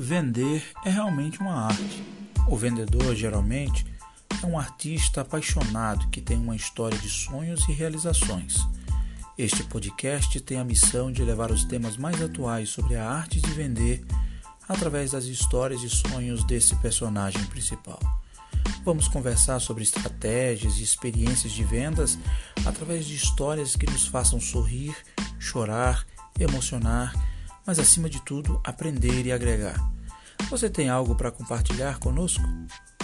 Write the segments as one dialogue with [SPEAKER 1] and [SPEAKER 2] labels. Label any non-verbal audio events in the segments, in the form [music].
[SPEAKER 1] Vender é realmente uma arte. O vendedor, geralmente, é um artista apaixonado que tem uma história de sonhos e realizações. Este podcast tem a missão de levar os temas mais atuais sobre a arte de vender através das histórias e sonhos desse personagem principal. Vamos conversar sobre estratégias e experiências de vendas através de histórias que nos façam sorrir, chorar, emocionar mas acima de tudo, aprender e agregar. Você tem algo para compartilhar conosco?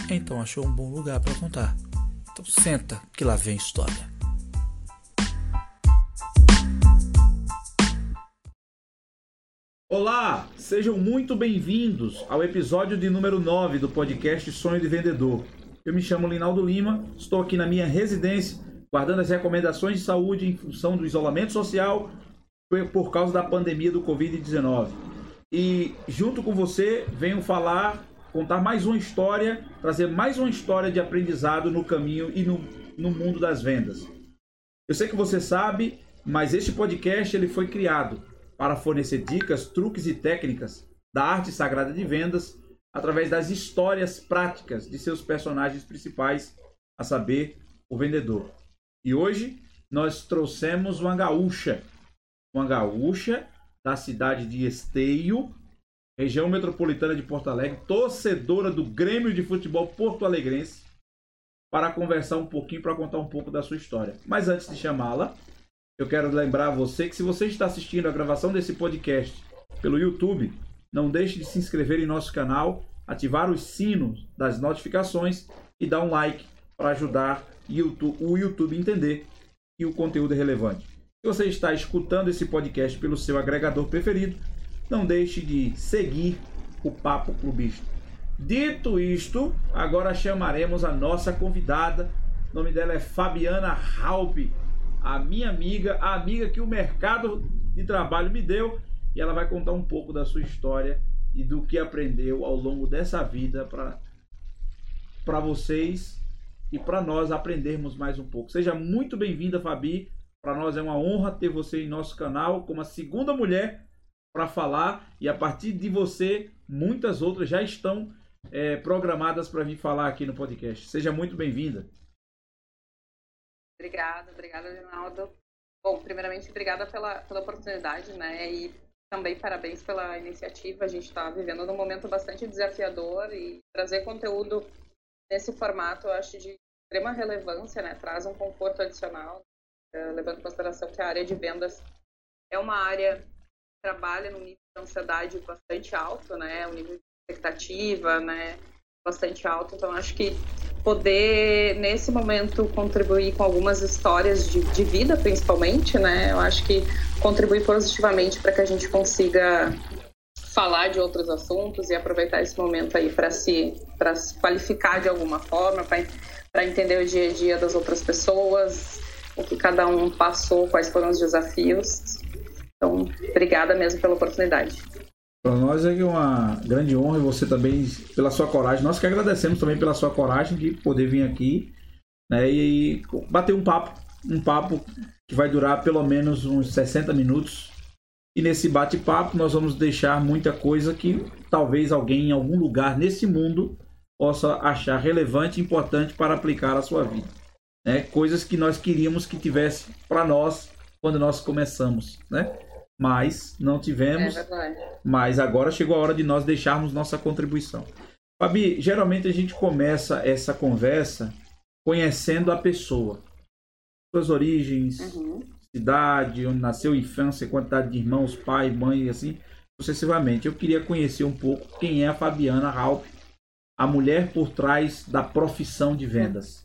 [SPEAKER 1] Então achou um bom lugar para contar. Então senta que lá vem história.
[SPEAKER 2] Olá, sejam muito bem-vindos ao episódio de número 9 do podcast Sonho de Vendedor. Eu me chamo Linaldo Lima, estou aqui na minha residência, guardando as recomendações de saúde em função do isolamento social por causa da pandemia do Covid-19. E junto com você, venho falar, contar mais uma história, trazer mais uma história de aprendizado no caminho e no, no mundo das vendas. Eu sei que você sabe, mas este podcast ele foi criado para fornecer dicas, truques e técnicas da arte sagrada de vendas através das histórias práticas de seus personagens principais, a saber, o vendedor. E hoje nós trouxemos uma gaúcha uma gaúcha da cidade de Esteio, região metropolitana de Porto Alegre, torcedora do Grêmio de Futebol Porto Alegrense, para conversar um pouquinho, para contar um pouco da sua história. Mas antes de chamá-la, eu quero lembrar a você que se você está assistindo a gravação desse podcast pelo YouTube, não deixe de se inscrever em nosso canal, ativar os sinos das notificações e dar um like para ajudar o YouTube a entender que o conteúdo é relevante. Se você está escutando esse podcast pelo seu agregador preferido, não deixe de seguir o Papo Clubista. Dito isto, agora chamaremos a nossa convidada. O nome dela é Fabiana Halpe, a minha amiga, a amiga que o mercado de trabalho me deu, e ela vai contar um pouco da sua história e do que aprendeu ao longo dessa vida para para vocês e para nós aprendermos mais um pouco. Seja muito bem-vinda, Fabi. Para nós é uma honra ter você em nosso canal como a segunda mulher para falar e a partir de você muitas outras já estão é, programadas para vir falar aqui no podcast. Seja muito bem-vinda.
[SPEAKER 3] Obrigada, obrigada, Rinaldo. Bom, primeiramente, obrigada pela, pela oportunidade, né? E também parabéns pela iniciativa. A gente está vivendo num momento bastante desafiador e trazer conteúdo nesse formato eu acho de extrema relevância, né? Traz um conforto adicional levando em consideração que a área de vendas é uma área que trabalha num nível de ansiedade bastante alto, né? Um nível de expectativa, né? Bastante alto. Então, acho que poder, nesse momento, contribuir com algumas histórias de, de vida, principalmente, né? Eu acho que contribuir positivamente para que a gente consiga falar de outros assuntos e aproveitar esse momento aí para se, se qualificar de alguma forma, para entender o dia a dia das outras pessoas, o que cada um passou, quais foram os desafios. Então, obrigada mesmo pela oportunidade.
[SPEAKER 2] Para nós é uma grande honra e você também pela sua coragem. Nós que agradecemos também pela sua coragem de poder vir aqui né, e bater um papo, um papo que vai durar pelo menos uns 60 minutos. E nesse bate-papo nós vamos deixar muita coisa que talvez alguém em algum lugar nesse mundo possa achar relevante e importante para aplicar à sua vida né? Coisas que nós queríamos que tivesse para nós quando nós começamos, né? Mas não tivemos. É mas agora chegou a hora de nós deixarmos nossa contribuição. Fabi, geralmente a gente começa essa conversa conhecendo a pessoa, suas origens, uhum. cidade, onde nasceu, infância, quantidade de irmãos, pai, mãe e assim sucessivamente. Eu queria conhecer um pouco quem é a Fabiana Halp, a mulher por trás da profissão de vendas.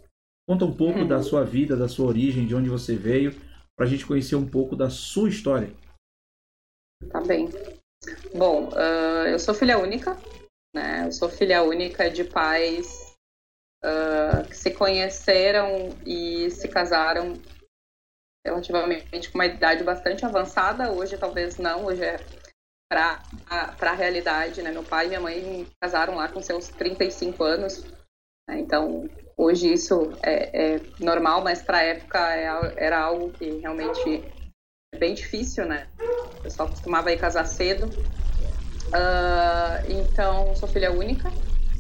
[SPEAKER 2] Conta um pouco da sua vida, da sua origem, de onde você veio, para a gente conhecer um pouco da sua história.
[SPEAKER 3] Tá bem. Bom, uh, eu sou filha única, né? Eu sou filha única de pais uh, que se conheceram e se casaram relativamente com uma idade bastante avançada. Hoje talvez não, hoje é para a realidade, né? Meu pai e minha mãe casaram lá com seus 35 anos. Né? Então, Hoje isso é, é normal, mas para a época é era algo que realmente é bem difícil, né? O pessoal costumava ir casar cedo. Uh, então, sou filha única,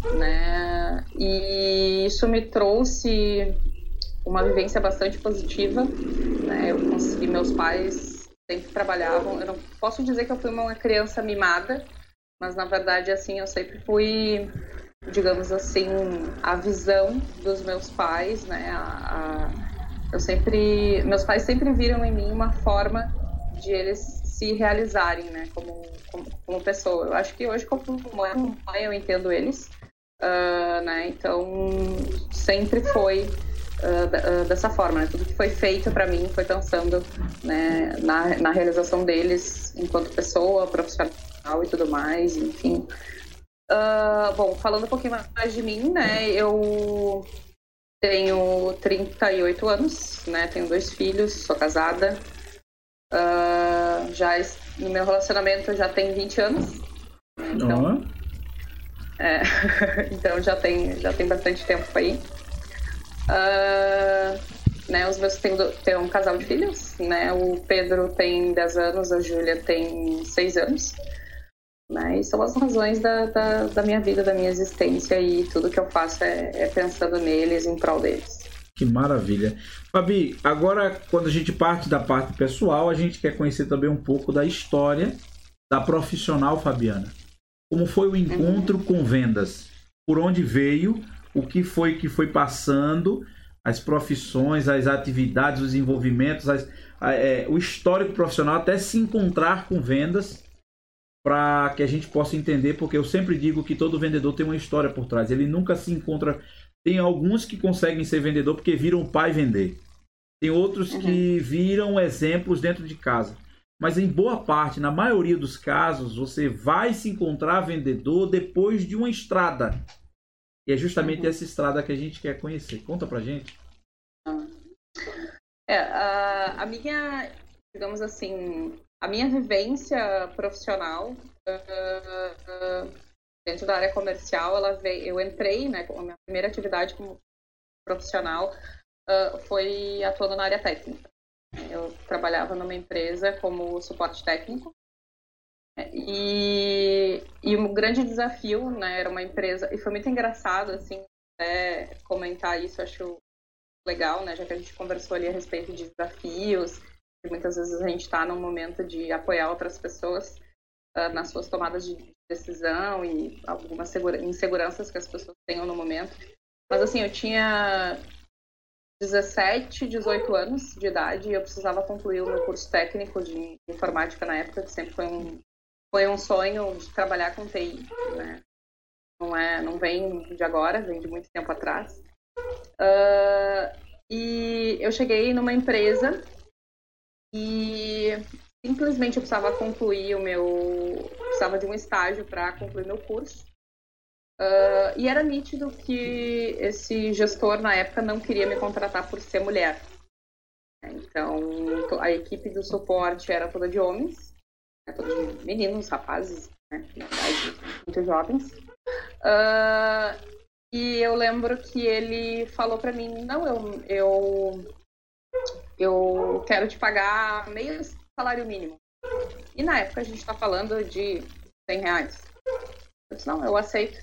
[SPEAKER 3] né? E isso me trouxe uma vivência bastante positiva, né? Eu consegui, meus pais sempre trabalhavam. Eu não posso dizer que eu fui uma criança mimada, mas na verdade, assim, eu sempre fui, digamos assim, a visão dos meus pais, né? A, a, eu sempre, meus pais sempre viram em mim uma forma de eles se realizarem, né, como, como, como pessoa. Eu acho que hoje, como mãe, eu entendo eles, uh, né, então sempre foi uh, dessa forma, né, tudo que foi feito para mim foi pensando, né, na, na realização deles enquanto pessoa, profissional e tudo mais, enfim. Uh, bom, falando um pouquinho mais de mim, né, eu tenho 38 anos, né, tenho dois filhos, sou casada, Uh, já no meu relacionamento já tem 20 anos. Então, é, [laughs] então já tem já tem bastante tempo aí. Uh, né, os meus têm, têm um casal de filhos, né? O Pedro tem 10 anos, a Júlia tem 6 anos. E são as razões da, da, da, minha vida, da minha existência e tudo que eu faço é, é pensando neles, em prol deles.
[SPEAKER 2] Que maravilha. Fabi, agora quando a gente parte da parte pessoal, a gente quer conhecer também um pouco da história da profissional Fabiana. Como foi o encontro uhum. com vendas? Por onde veio? O que foi que foi passando? As profissões, as atividades, os envolvimentos, as, a, é, o histórico profissional até se encontrar com vendas para que a gente possa entender, porque eu sempre digo que todo vendedor tem uma história por trás. Ele nunca se encontra tem alguns que conseguem ser vendedor porque viram o pai vender. Tem outros uhum. que viram exemplos dentro de casa. Mas em boa parte, na maioria dos casos, você vai se encontrar vendedor depois de uma estrada. E é justamente uhum. essa estrada que a gente quer conhecer. Conta pra gente.
[SPEAKER 3] É, a, a minha, digamos assim, a minha vivência profissional uh, uh, dentro da área comercial, ela veio, eu entrei, né, a minha primeira atividade como profissional uh, foi atuando na área técnica. Eu trabalhava numa empresa como suporte técnico e, e um grande desafio, né, era uma empresa, e foi muito engraçado, assim, comentar isso, acho legal, né, já que a gente conversou ali a respeito de desafios, muitas vezes a gente está num momento de apoiar outras pessoas uh, nas suas tomadas de decisão e algumas inseguranças que as pessoas tenham no momento. Mas assim, eu tinha 17, 18 anos de idade e eu precisava concluir o meu curso técnico de informática na época, que sempre foi um, foi um sonho de trabalhar com TI, né? Não, é, não vem de agora, vem de muito tempo atrás. Uh, e eu cheguei numa empresa e simplesmente eu precisava concluir o meu. precisava de um estágio para concluir meu curso. Uh, e era nítido que esse gestor, na época, não queria me contratar por ser mulher. Então, a equipe do suporte era toda de homens, né, toda de meninos, rapazes, né, na verdade, muito jovens. Uh, e eu lembro que ele falou para mim: não, eu, eu, eu quero te pagar meio salário mínimo. E na época a gente está falando de 100 reais. Eu disse, não, eu aceito.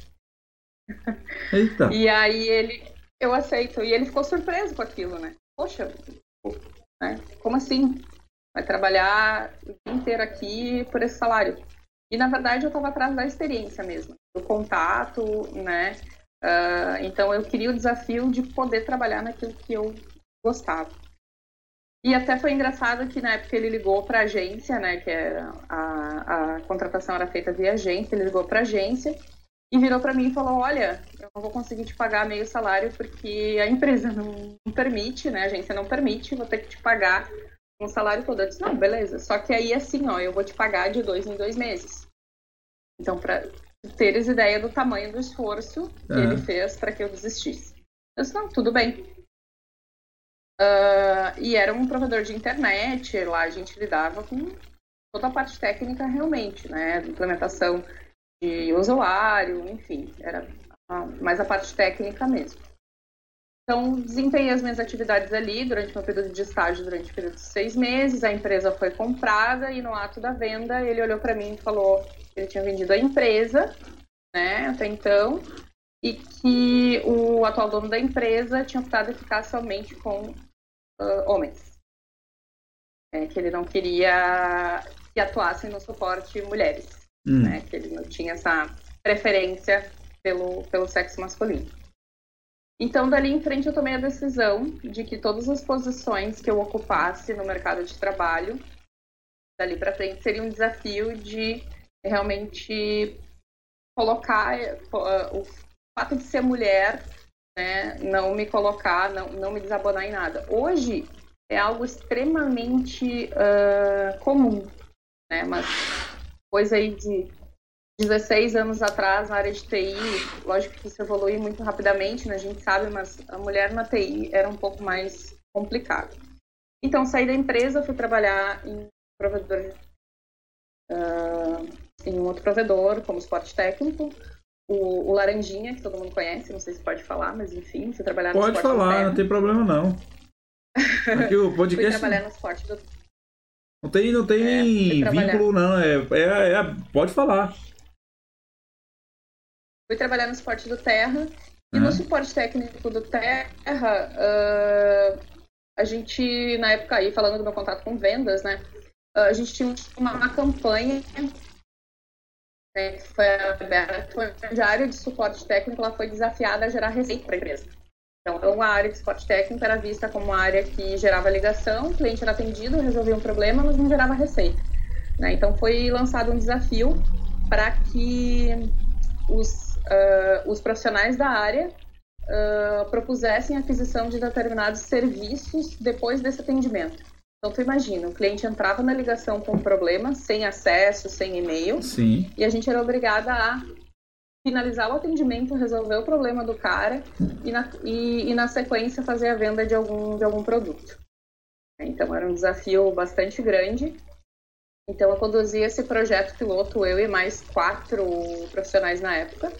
[SPEAKER 3] [laughs] Eita. e aí ele, eu aceito. E ele ficou surpreso com aquilo, né? Poxa, né? como assim? Vai trabalhar o dia inteiro aqui por esse salário. E na verdade eu estava atrás da experiência mesmo, do contato, né? Uh, então eu queria o desafio de poder trabalhar naquilo que eu gostava. E até foi engraçado que na época ele ligou para a agência, né, que era a, a contratação era feita via agência, ele ligou para a agência e virou para mim e falou: Olha, eu não vou conseguir te pagar meio salário porque a empresa não, não permite, né, a agência não permite, vou ter que te pagar um salário todo. Eu disse: Não, beleza. Só que aí, assim, ó, eu vou te pagar de dois em dois meses. Então, para teres ideia do tamanho do esforço que uhum. ele fez para que eu desistisse. Eu disse: Não, tudo bem. Uh, e era um provedor de internet, lá a gente lidava com toda a parte técnica realmente, né? Implementação de usuário, enfim, era mais a parte técnica mesmo. Então, desempenhei as minhas atividades ali durante meu período de estágio, durante o período de seis meses. A empresa foi comprada e no ato da venda ele olhou para mim e falou que ele tinha vendido a empresa, né, até então, e que o atual dono da empresa tinha optado em ficar somente com uh, homens. É, que ele não queria que atuassem no suporte mulheres, hum. né, que ele não tinha essa preferência pelo, pelo sexo masculino. Então, dali em frente, eu tomei a decisão de que todas as posições que eu ocupasse no mercado de trabalho, dali para frente, seria um desafio de realmente colocar uh, o fato de ser mulher, né, não me colocar, não, não me desabonar em nada. Hoje é algo extremamente uh, comum, né, mas coisa aí de 16 anos atrás, na área de TI, lógico que isso evolui muito rapidamente, né? a gente sabe, mas a mulher na TI era um pouco mais complicado. Então, saí da empresa, fui trabalhar em provedor, uh, em um outro provedor, como suporte técnico, o, o, Laranjinha, que todo mundo conhece, não sei se pode falar, mas enfim, fui trabalhar
[SPEAKER 2] no Pode falar, não tem problema não. Aqui o [laughs] podcast...
[SPEAKER 3] fui trabalhar no suporte do...
[SPEAKER 2] Não tem, não tem é, vínculo, não. É, é, é, pode falar.
[SPEAKER 3] Fui trabalhar no suporte do Terra. E no suporte técnico do Terra, uh, a gente, na época aí, falando do meu contato com vendas, né? Uh, a gente tinha uma, uma campanha né, que foi aberta, onde a área de suporte técnico ela foi desafiada a gerar receita para a empresa. Então, a área de suporte técnico era vista como uma área que gerava ligação, o cliente era atendido, resolvia um problema, mas não gerava receita. Né? Então, foi lançado um desafio para que os uh, os profissionais da área uh, propusessem aquisição de determinados serviços depois desse atendimento. Então, tu imagina, o cliente entrava na ligação com um problema, sem acesso, sem e-mail,
[SPEAKER 2] Sim.
[SPEAKER 3] e a gente era obrigada a finalizar o atendimento, resolver o problema do cara e na, e, e na sequência fazer a venda de algum, de algum produto. Então, era um desafio bastante grande então eu conduzi esse projeto piloto, eu e mais quatro profissionais na época.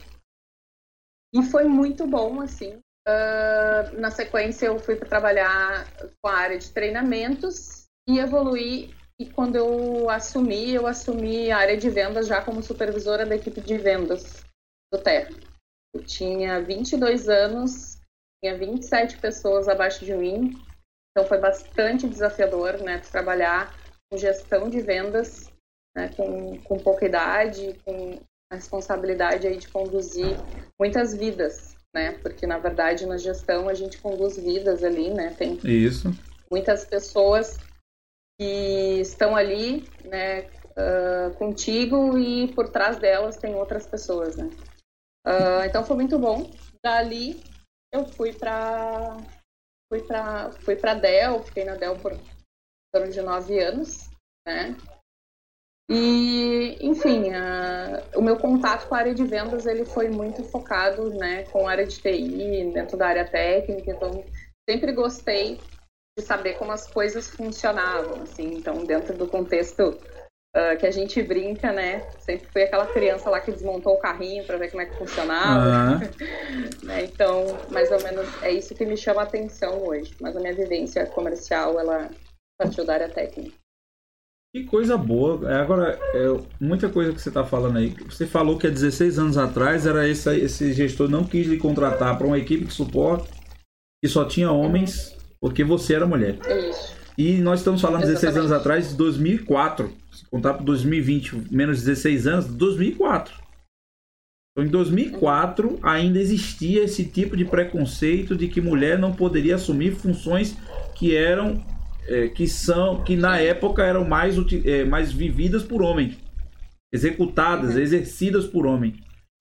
[SPEAKER 3] E foi muito bom, assim. Uh, na sequência, eu fui para trabalhar com a área de treinamentos e evoluí. E quando eu assumi, eu assumi a área de vendas já como supervisora da equipe de vendas do Terra. Eu tinha 22 anos, tinha 27 pessoas abaixo de mim, então foi bastante desafiador, né, trabalhar com gestão de vendas, né, com, com pouca idade, com a responsabilidade aí de conduzir muitas vidas, né? Porque na verdade na gestão a gente conduz vidas ali, né? Tem
[SPEAKER 2] Isso.
[SPEAKER 3] muitas pessoas que estão ali, né? Uh, contigo e por trás delas tem outras pessoas, né? Uh, então foi muito bom. Dali eu fui para fui para fui para Dell, fiquei na Dell por torno de nove anos, né? E, enfim, a, o meu contato com a área de vendas ele foi muito focado né, com a área de TI, dentro da área técnica, então sempre gostei de saber como as coisas funcionavam, assim, então dentro do contexto uh, que a gente brinca, né, sempre fui aquela criança lá que desmontou o carrinho para ver como é que funcionava, uhum. [laughs] né, então mais ou menos é isso que me chama a atenção hoje, mas a minha vivência comercial ela partiu da área técnica.
[SPEAKER 2] Que coisa boa. É, agora, é, muita coisa que você está falando aí. Você falou que há 16 anos atrás era esse, esse gestor não quis lhe contratar para uma equipe de suporte que só tinha homens porque você era mulher.
[SPEAKER 3] Isso.
[SPEAKER 2] E nós estamos falando Exatamente. 16 anos atrás de 2004. Se contar para 2020, menos 16 anos, 2004. Então, em 2004, ainda existia esse tipo de preconceito de que mulher não poderia assumir funções que eram é, que são que na época eram mais, é, mais vividas por homens, executadas, uhum. exercidas por homem.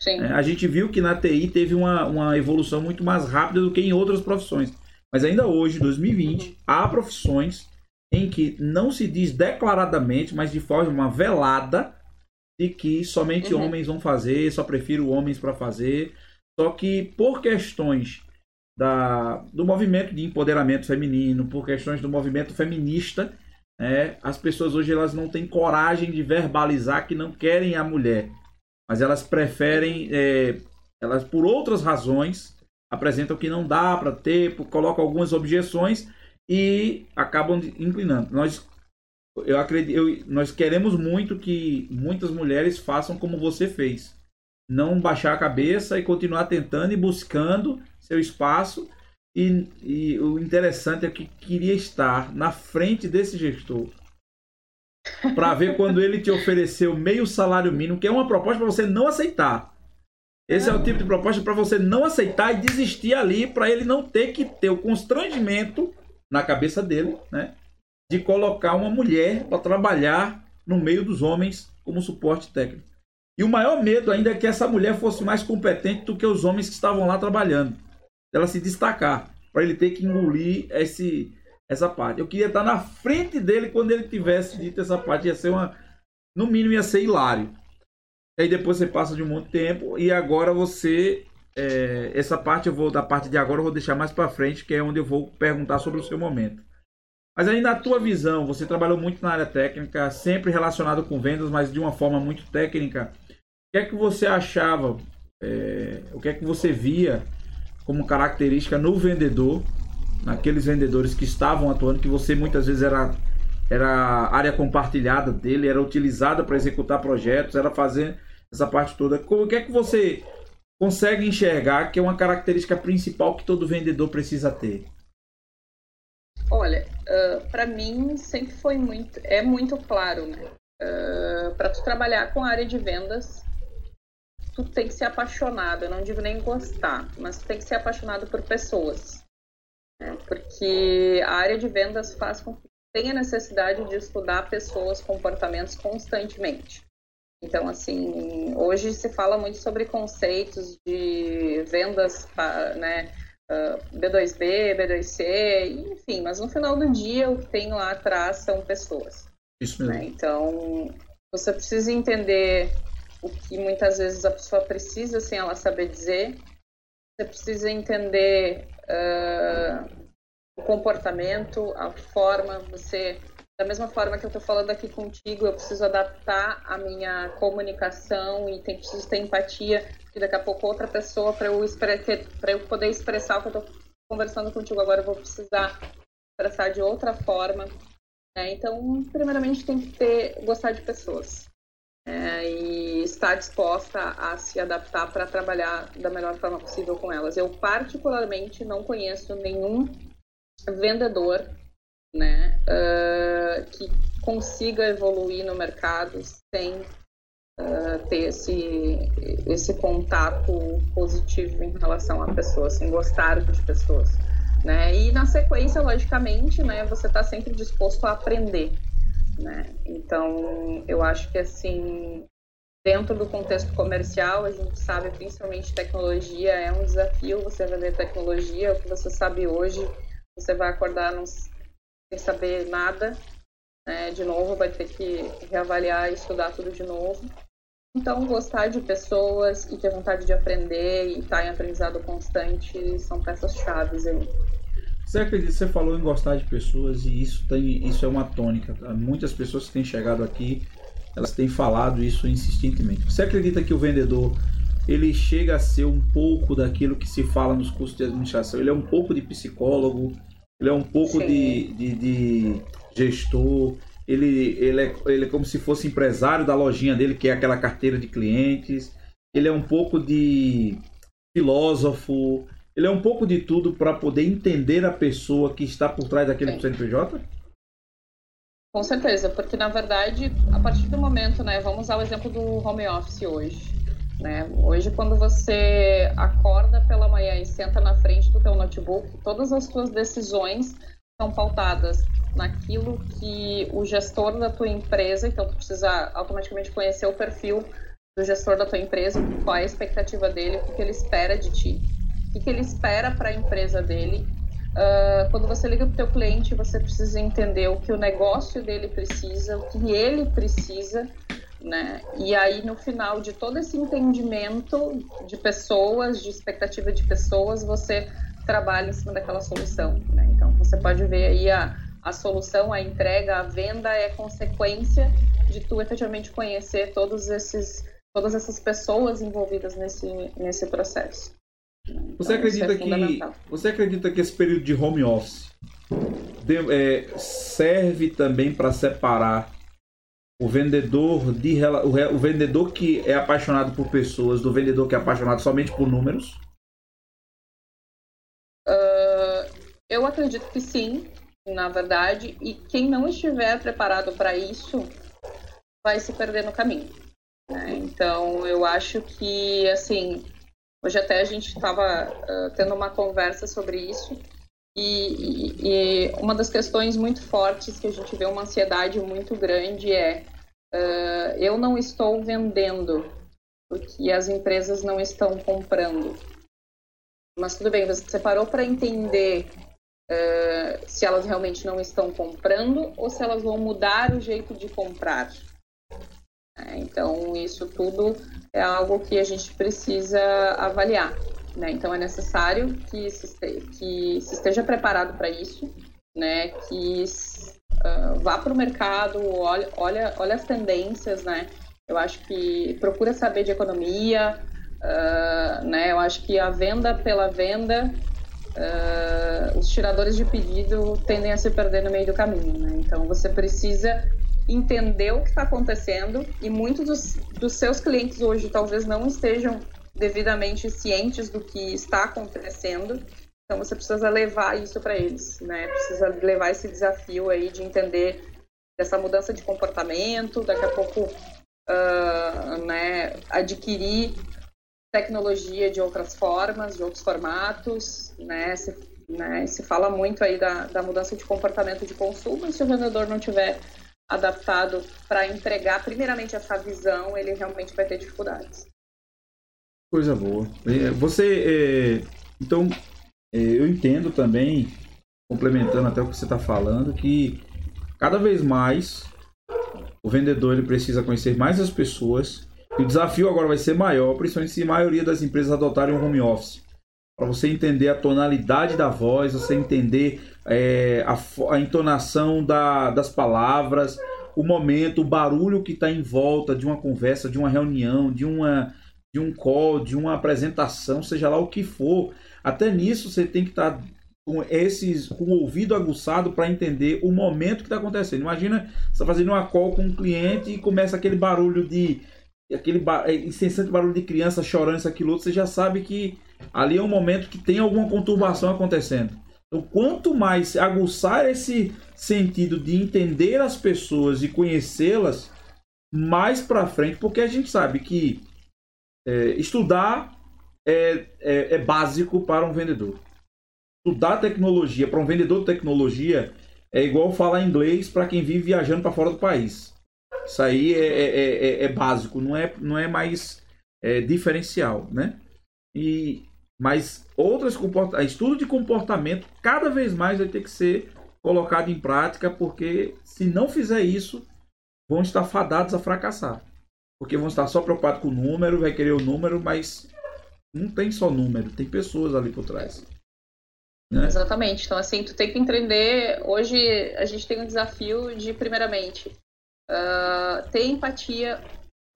[SPEAKER 3] É,
[SPEAKER 2] a gente viu que na TI teve uma, uma evolução muito mais rápida do que em outras profissões. Mas ainda hoje, 2020, há profissões em que não se diz declaradamente, mas de forma velada, de que somente uhum. homens vão fazer, só prefiro homens para fazer. Só que por questões da, do movimento de empoderamento feminino, por questões do movimento feminista, é, as pessoas hoje elas não têm coragem de verbalizar que não querem a mulher, mas elas preferem, é, elas por outras razões, apresentam que não dá para ter, colocam algumas objeções e acabam inclinando. Nós eu acredito, eu, nós queremos muito que muitas mulheres façam como você fez. Não baixar a cabeça e continuar tentando e buscando seu espaço. E, e o interessante é que queria estar na frente desse gestor para ver quando ele te ofereceu meio salário mínimo, que é uma proposta para você não aceitar. Esse é o tipo de proposta para você não aceitar e desistir ali, para ele não ter que ter o constrangimento na cabeça dele, né? De colocar uma mulher para trabalhar no meio dos homens como suporte técnico. E o maior medo ainda é que essa mulher fosse mais competente do que os homens que estavam lá trabalhando. Ela se destacar, para ele ter que engolir esse, essa parte. Eu queria estar na frente dele quando ele tivesse dito essa parte. Ia ser uma. No mínimo, ia ser hilário. Aí depois você passa de um monte de tempo e agora você. É, essa parte eu vou. Da parte de agora eu vou deixar mais para frente, que é onde eu vou perguntar sobre o seu momento. Mas aí na tua visão, você trabalhou muito na área técnica, sempre relacionado com vendas, mas de uma forma muito técnica. Que é que você achava? É, o que é que você via como característica no vendedor, naqueles vendedores que estavam atuando, que você muitas vezes era era área compartilhada dele, era utilizada para executar projetos, era fazer essa parte toda. O que é que você consegue enxergar que é uma característica principal que todo vendedor precisa ter?
[SPEAKER 3] Olha, uh, para mim sempre foi muito, é muito claro, né? Uh, para tu trabalhar com a área de vendas, tu tem que ser apaixonado. Eu não digo nem gostar, mas tu tem que ser apaixonado por pessoas, né? porque a área de vendas faz com que tem a necessidade de estudar pessoas, comportamentos constantemente. Então, assim, hoje se fala muito sobre conceitos de vendas, né, B2B, B2C, enfim, mas no final do dia o que tem lá atrás são pessoas.
[SPEAKER 2] Isso mesmo. Né?
[SPEAKER 3] Então, você precisa entender o que muitas vezes a pessoa precisa sem ela saber dizer. Você precisa entender uh, o comportamento, a forma, você da mesma forma que eu estou falando aqui contigo, eu preciso adaptar a minha comunicação e tem, preciso ter empatia, e daqui a pouco outra pessoa, para eu, eu poder expressar o que eu estou conversando contigo agora, eu vou precisar expressar de outra forma. Né? Então, primeiramente, tem que ter, gostar de pessoas. É, e estar disposta a se adaptar para trabalhar da melhor forma possível com elas. Eu, particularmente, não conheço nenhum vendedor né, uh, que consiga evoluir no mercado sem uh, ter esse, esse contato positivo em relação a pessoas, sem gostar de pessoas. Né? E na sequência, logicamente, né, você está sempre disposto a aprender. Né? Então, eu acho que assim, dentro do contexto comercial, a gente sabe, principalmente tecnologia, é um desafio você vender tecnologia, o que você sabe hoje você vai acordar não, sem saber nada, né? de novo, vai ter que reavaliar e estudar tudo de novo. Então, gostar de pessoas e ter vontade de aprender e estar em aprendizado constante são peças-chave aí.
[SPEAKER 2] Você acredita, você falou em gostar de pessoas e isso, tem, isso é uma tônica. Tá? Muitas pessoas que têm chegado aqui, elas têm falado isso insistentemente. Você acredita que o vendedor ele chega a ser um pouco daquilo que se fala nos cursos de administração. Ele é um pouco de psicólogo, ele é um pouco de, de, de, gestor, ele, ele, é, ele é como se fosse empresário da lojinha dele, que é aquela carteira de clientes. Ele é um pouco de filósofo, ele é um pouco de tudo para poder entender a pessoa que está por trás daquele Sim. CNPJ?
[SPEAKER 3] Com certeza, porque na verdade, a partir do momento, né, vamos usar o exemplo do home office hoje. Né? Hoje, quando você acorda pela manhã e senta na frente do teu notebook, todas as tuas decisões são pautadas naquilo que o gestor da tua empresa, então tu precisa automaticamente conhecer o perfil do gestor da tua empresa, qual é a expectativa dele, o que ele espera de ti, o que ele espera para a empresa dele. Uh, quando você liga para o teu cliente, você precisa entender o que o negócio dele precisa, o que ele precisa né? E aí no final de todo esse entendimento de pessoas, de expectativa de pessoas, você trabalha em cima daquela solução, né? Então você pode ver aí a, a solução, a entrega, a venda é consequência de tu efetivamente conhecer todos esses todas essas pessoas envolvidas nesse nesse processo.
[SPEAKER 2] Você então, acredita é que você acredita que esse período de home office de, é, serve também para separar o vendedor de o, o vendedor que é apaixonado por pessoas do vendedor que é apaixonado somente por números?
[SPEAKER 3] Uh, eu acredito que sim, na verdade, e quem não estiver preparado para isso vai se perder no caminho. Né? Então, eu acho que, assim, hoje até a gente estava uh, tendo uma conversa sobre isso, e, e, e, uma das questões muito fortes que a gente vê uma ansiedade muito grande é uh, eu não estou vendendo porque as empresas não estão comprando. Mas tudo bem, você parou para entender uh, se elas realmente não estão comprando ou se elas vão mudar o jeito de comprar. É, então, isso tudo é algo que a gente precisa avaliar. Né? Então, é necessário que se, este, que se esteja preparado para isso, né? que uh, vá para o mercado, olhe, olha, olha as tendências. Né? Eu acho que procura saber de economia, uh, né? eu acho que a venda pela venda uh, os tiradores de pedido tendem a se perder no meio do caminho. Né? Então, você precisa entender o que está acontecendo e muitos dos, dos seus clientes hoje talvez não estejam devidamente cientes do que está acontecendo. Então, você precisa levar isso para eles, né? Precisa levar esse desafio aí de entender dessa mudança de comportamento, daqui a pouco, uh, né, adquirir tecnologia de outras formas, de outros formatos, né? Se, né, se fala muito aí da, da mudança de comportamento de consumo, se o vendedor não tiver adaptado para entregar primeiramente essa visão, ele realmente vai ter dificuldades.
[SPEAKER 2] Coisa boa. É, você, é, então, é, eu entendo também, complementando até o que você está falando, que cada vez mais o vendedor ele precisa conhecer mais as pessoas e o desafio agora vai ser maior, principalmente se a maioria das empresas adotarem o home office. Para você entender a tonalidade da voz, você entender é, a, a, entonação da, das palavras, o momento, o barulho que está em volta de uma conversa, de uma reunião, de, uma, de um call, de uma apresentação, seja lá o que for. Até nisso você tem que estar tá com esses com o ouvido aguçado para entender o momento que está acontecendo. Imagina você está fazendo uma call com um cliente e começa aquele barulho de aquele é, incessante barulho de criança chorando, isso, aquilo outro, você já sabe que ali é um momento que tem alguma conturbação acontecendo. Então, quanto mais aguçar esse sentido de entender as pessoas e conhecê-las, mais para frente, porque a gente sabe que é, estudar é, é, é, básico para um vendedor. Estudar tecnologia para um vendedor de tecnologia é igual falar inglês para quem vive viajando para fora do país. Isso aí é, é, é, é, básico, não é, não é mais é, diferencial, né? E, mas outras estudo de comportamento cada vez mais vai ter que ser colocado em prática, porque se não fizer isso, vão estar fadados a fracassar. Porque vão estar só preocupados com o número, vai querer o número, mas não tem só número, tem pessoas ali por trás.
[SPEAKER 3] Né? Exatamente. Então, assim, tu tem que entender. Hoje a gente tem um desafio de, primeiramente, uh, ter empatia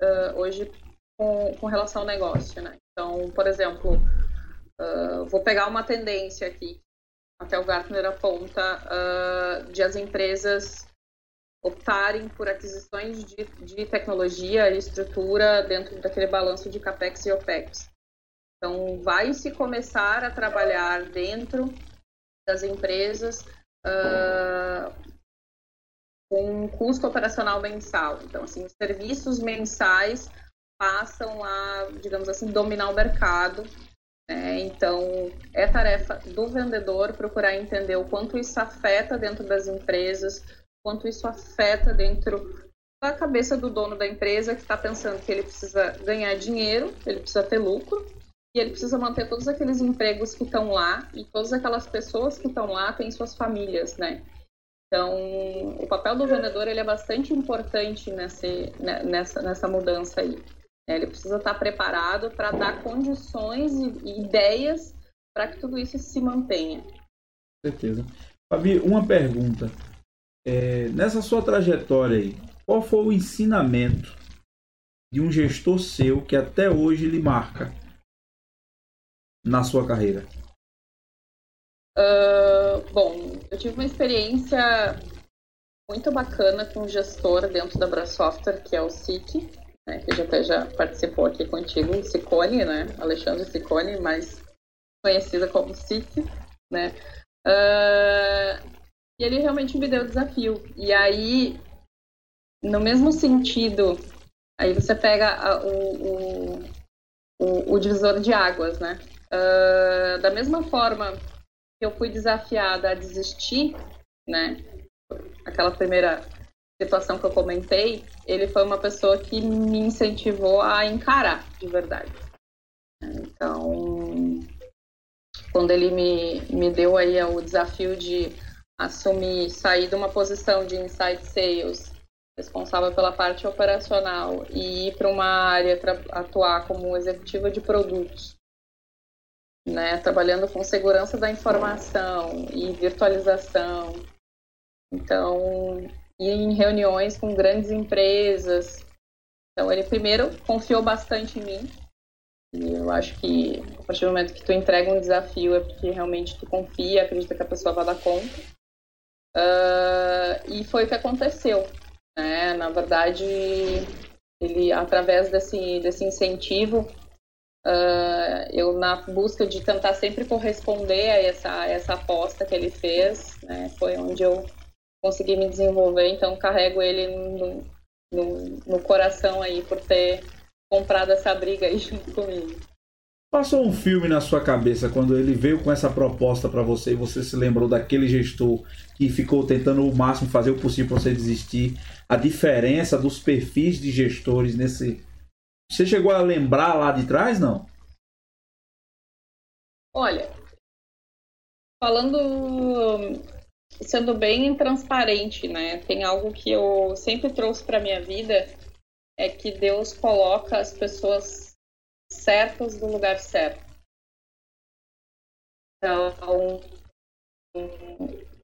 [SPEAKER 3] uh, hoje com, com relação ao negócio, né? Então, por exemplo, uh, vou pegar uma tendência aqui, até o Gartner aponta, de as empresas optarem por aquisições de, de tecnologia e estrutura dentro daquele balanço de CAPEX e OPEX. Então, vai se começar a trabalhar dentro das empresas uh, com um custo operacional mensal. Então, assim, os serviços mensais passam a, digamos assim, dominar o mercado. Né? Então, é tarefa do vendedor procurar entender o quanto isso afeta dentro das empresas, quanto isso afeta dentro da cabeça do dono da empresa que está pensando que ele precisa ganhar dinheiro, ele precisa ter lucro, e ele precisa manter todos aqueles empregos que estão lá e todas aquelas pessoas que estão lá têm suas famílias, né? Então, o papel do vendedor ele é bastante importante nessa, né, nessa, nessa mudança aí. É, ele precisa estar preparado para dar condições e, ideias para que tudo isso se mantenha.
[SPEAKER 2] Com certeza. Fabi, uma pergunta. É, nessa sua trajetória aí, qual foi o ensinamento de um gestor seu que até hoje lhe marca? na sua carreira?
[SPEAKER 3] Uh, bom, eu tive uma experiência muito bacana com um gestor dentro da Brasoftware, que é o SIC, né, que já até já participou aqui contigo, o Sicone, né? Alexandre Sicone, mais conhecida como SIC, né? Uh, e ele realmente me deu o desafio. E aí, no mesmo sentido, aí você pega a, o, o, o, o, divisor de águas, né? Uh, da mesma forma que eu fui desafiada a desistir, né? Aquela primeira situação que eu comentei, ele foi uma pessoa que me incentivou a encarar de verdade. Então, quando ele me, me deu aí o desafio de assumir, sair de uma posição de inside sales, responsável pela parte operacional, e ir para uma área atuar como executiva de produtos, né, trabalhando com segurança da informação e virtualização. Então, ir em reuniões com grandes empresas. Então, ele primeiro confiou bastante em mim. E eu acho que a partir do momento que tu entrega um desafio é porque realmente tu confia, acredita que a pessoa vai dar conta. Uh, e foi o que aconteceu. Né? Na verdade, ele, através desse, desse incentivo, uh, eu, na busca de tentar sempre corresponder a essa, essa aposta que ele fez, né? foi onde eu consegui me desenvolver. Então, carrego ele no, no, no coração aí por ter comprado essa briga aí [laughs] junto comigo.
[SPEAKER 2] Passou um filme na sua cabeça quando ele veio com essa proposta para você e você se lembrou daquele gestor que ficou tentando o máximo fazer o possível para você desistir? A diferença dos perfis de gestores nesse. Você chegou a lembrar lá de trás, não?
[SPEAKER 3] Olha, falando, sendo bem transparente, né? Tem algo que eu sempre trouxe para minha vida é que Deus coloca as pessoas certas no lugar certo. Então,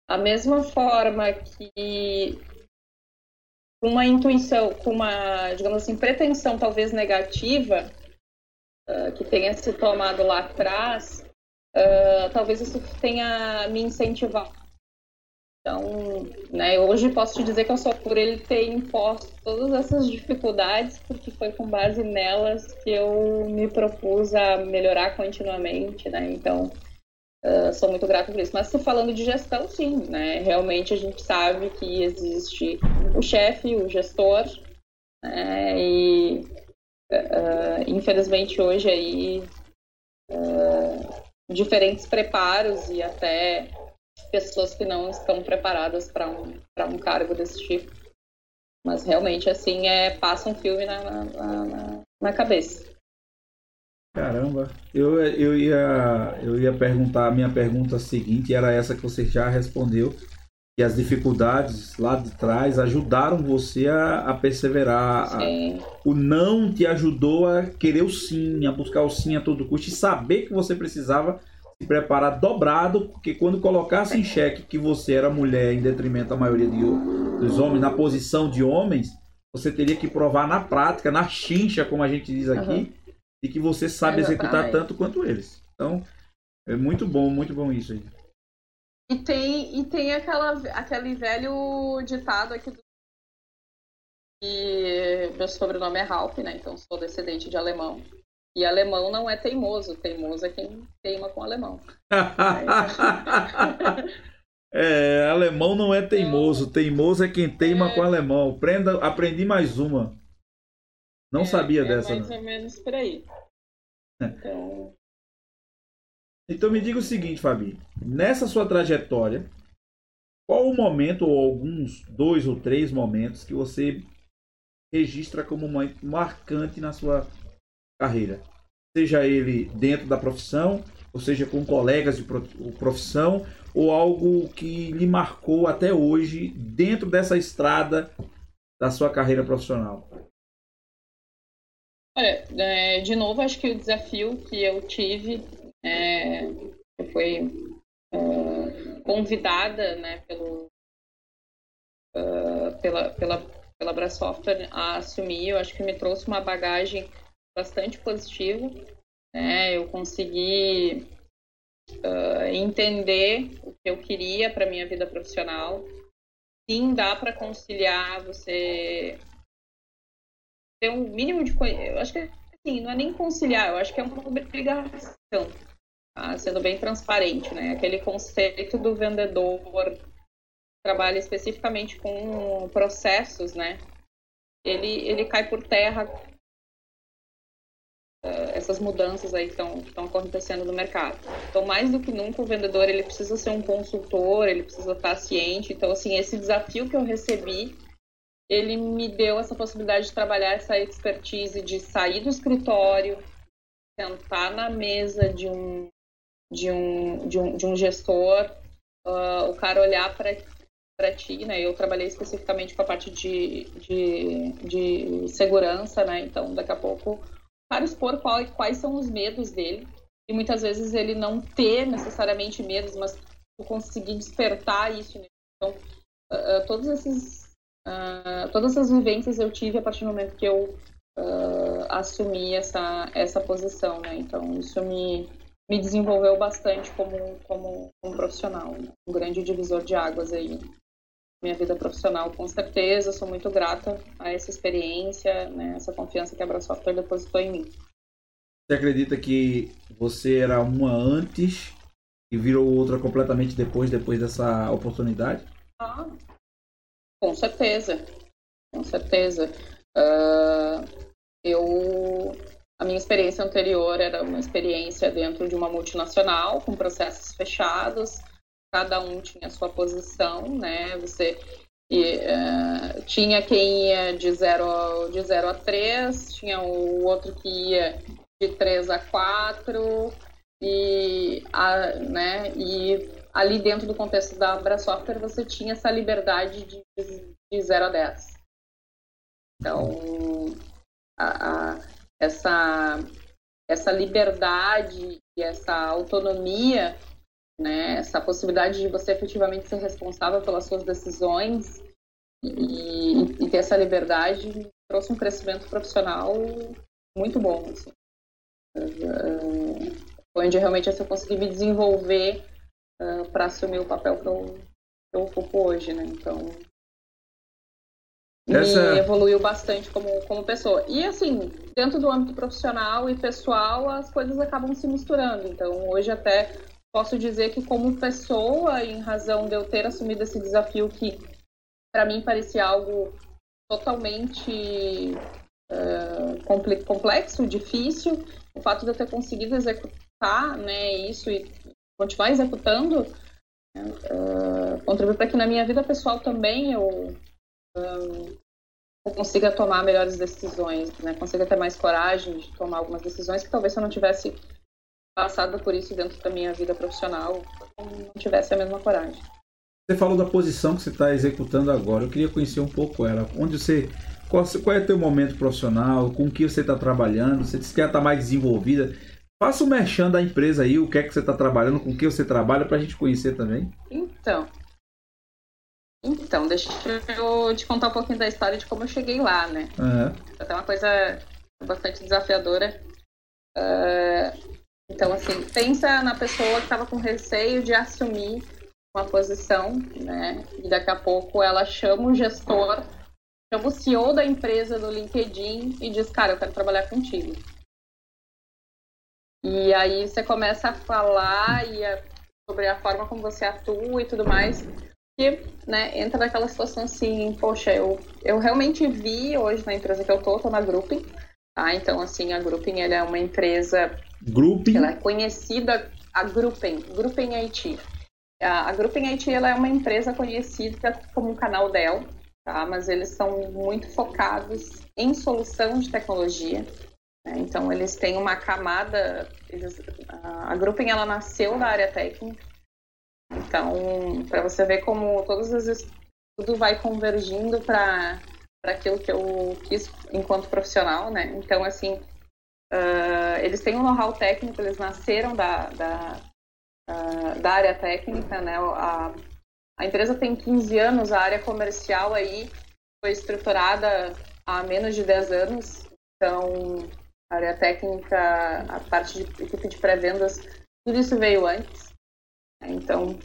[SPEAKER 3] a mesma forma que uma intuição, com uma, digamos assim, pretensão talvez negativa, uh, que tenha se tomado lá atrás, uh, talvez isso tenha me incentivado então, né, hoje posso te dizer que eu sou por ele ter imposto todas essas dificuldades, porque foi com base nelas que eu me propus a melhorar continuamente, né? Então, uh, sou muito grata por isso. Mas falando de gestão, sim, né? Realmente a gente sabe que existe o chefe, o gestor, né? E uh, infelizmente hoje aí uh, diferentes preparos e até pessoas que não estão preparadas para um, um cargo desse tipo. Mas realmente, assim, é, passa um filme na, na, na, na cabeça.
[SPEAKER 2] Caramba, eu, eu, ia, eu ia perguntar, a minha pergunta seguinte era essa que você já respondeu, que as dificuldades lá de trás ajudaram você a, a perseverar. A, o não te ajudou a querer o sim, a buscar o sim a todo custo e saber que você precisava se preparar dobrado, porque quando colocasse em xeque que você era mulher em detrimento da maioria de, dos homens, na posição de homens, você teria que provar na prática, na chincha, como a gente diz aqui, uhum. de que você sabe executar tanto quanto eles. Então, é muito bom, muito bom isso aí.
[SPEAKER 3] E tem, e tem aquela, aquele velho ditado aqui do e meu sobrenome é Ralph, né? Então sou descendente de alemão. E alemão não é teimoso, teimoso é quem teima com alemão. [laughs]
[SPEAKER 2] é, alemão não é teimoso, teimoso é quem teima é... com alemão. Prenda, aprendi mais uma. Não é, sabia é dessa.
[SPEAKER 3] Mais ou menos por aí. Então...
[SPEAKER 2] então me diga o seguinte, Fabi. Nessa sua trajetória, qual o momento, ou alguns dois ou três momentos, que você registra como marcante na sua carreira, seja ele dentro da profissão, ou seja com colegas de profissão, ou algo que lhe marcou até hoje dentro dessa estrada da sua carreira profissional?
[SPEAKER 3] Olha, é, de novo, acho que o desafio que eu tive é, foi é, convidada né, pelo, uh, pela, pela, pela Brasoftware a assumir. Eu acho que me trouxe uma bagagem bastante positivo. né? Eu consegui uh, entender o que eu queria para minha vida profissional. Sim, dá para conciliar você ter um mínimo de eu acho que assim, não é nem conciliar, eu acho que é uma obrigação. Tá? Sendo bem transparente, né? Aquele conceito do vendedor trabalha especificamente com processos, né? Ele, ele cai por terra essas mudanças aí que estão acontecendo no mercado. Então, mais do que nunca, o vendedor ele precisa ser um consultor, ele precisa estar ciente. Então, assim, esse desafio que eu recebi, ele me deu essa possibilidade de trabalhar essa expertise de sair do escritório, sentar na mesa de um, de um, de um, de um gestor, uh, o cara olhar para para ti, né? Eu trabalhei especificamente com a parte de, de, de segurança, né? Então, daqui a pouco, para expor qual, quais são os medos dele. E muitas vezes ele não ter necessariamente medos, mas conseguir despertar isso. Né? Então, uh, todos esses, uh, todas essas vivências eu tive a partir do momento que eu uh, assumi essa, essa posição, né? Então, isso me, me desenvolveu bastante como, como, como profissional. Né? Um grande divisor de águas aí minha vida profissional, com certeza. Sou muito grata a essa experiência, né, essa confiança que a Software depositou em mim.
[SPEAKER 2] Você acredita que você era uma antes e virou outra completamente depois, depois dessa oportunidade?
[SPEAKER 3] Ah, com certeza, com certeza. Uh, eu, a minha experiência anterior era uma experiência dentro de uma multinacional com processos fechados cada um tinha sua posição, né? Você e, uh, tinha quem ia de 0 de zero a 3, tinha o outro que ia de 3 a 4, e, né, e ali dentro do contexto da Abra Software você tinha essa liberdade de, de 0 a 10. Então, a, a, essa, essa liberdade e essa autonomia né? Essa possibilidade de você efetivamente ser responsável pelas suas decisões e, e ter essa liberdade trouxe um crescimento profissional muito bom. Assim. Uh, onde realmente eu consegui me desenvolver uh, para assumir o papel que eu, que eu ocupo hoje, né? Então, Essa... me evoluiu bastante como, como pessoa. E assim, dentro do âmbito profissional e pessoal, as coisas acabam se misturando. Então, hoje até posso dizer que como pessoa, em razão de eu ter assumido esse desafio que para mim parecia algo totalmente uh, complexo, difícil, o fato de eu ter conseguido executar né, isso e continuar executando uh, contribui para que na minha vida pessoal também eu, uh, eu consiga tomar melhores decisões, né, consiga ter mais coragem de tomar algumas decisões que talvez se eu não tivesse passado por isso dentro da minha vida profissional, não tivesse a mesma coragem.
[SPEAKER 2] Você falou da posição que você está executando agora. Eu queria conhecer um pouco ela. Onde você. Qual, qual é o teu momento profissional? Com o que você está trabalhando? Você disse que está mais desenvolvida. Faça o um merchan da empresa aí, o que é que você está trabalhando, com o que você trabalha, para a gente conhecer também.
[SPEAKER 3] Então. Então, deixa eu te contar um pouquinho da história de como eu cheguei lá, né? Uhum. Até uma coisa bastante desafiadora. Uh, então, assim, pensa na pessoa que estava com receio de assumir uma posição, né? E daqui a pouco ela chama o gestor, chama o CEO da empresa do LinkedIn e diz, cara, eu quero trabalhar contigo. E aí você começa a falar e a, sobre a forma como você atua e tudo mais. E né, entra naquela situação assim, poxa, eu, eu realmente vi hoje na empresa que eu tô, tô na Grouping, tá? Então, assim, a Grouping é uma empresa
[SPEAKER 2] Grouping.
[SPEAKER 3] Ela é conhecida, a Gruppen, Gruppen IT. A, Gruppen IT ela é uma empresa conhecida como o canal Dell, tá? mas eles são muito focados em solução de tecnologia. Né? Então, eles têm uma camada... Eles, a Gruppen ela nasceu da área técnica. Então, para você ver como todas as tudo vai convergindo para aquilo que eu quis enquanto profissional, né? Então, assim, Uh, eles têm um know-how técnico, eles nasceram da, da, uh, da área técnica, né? A, a empresa tem 15 anos, a área comercial aí foi estruturada há menos de 10 anos, então a área técnica, a parte de equipe de pré-vendas, tudo isso veio antes. Então,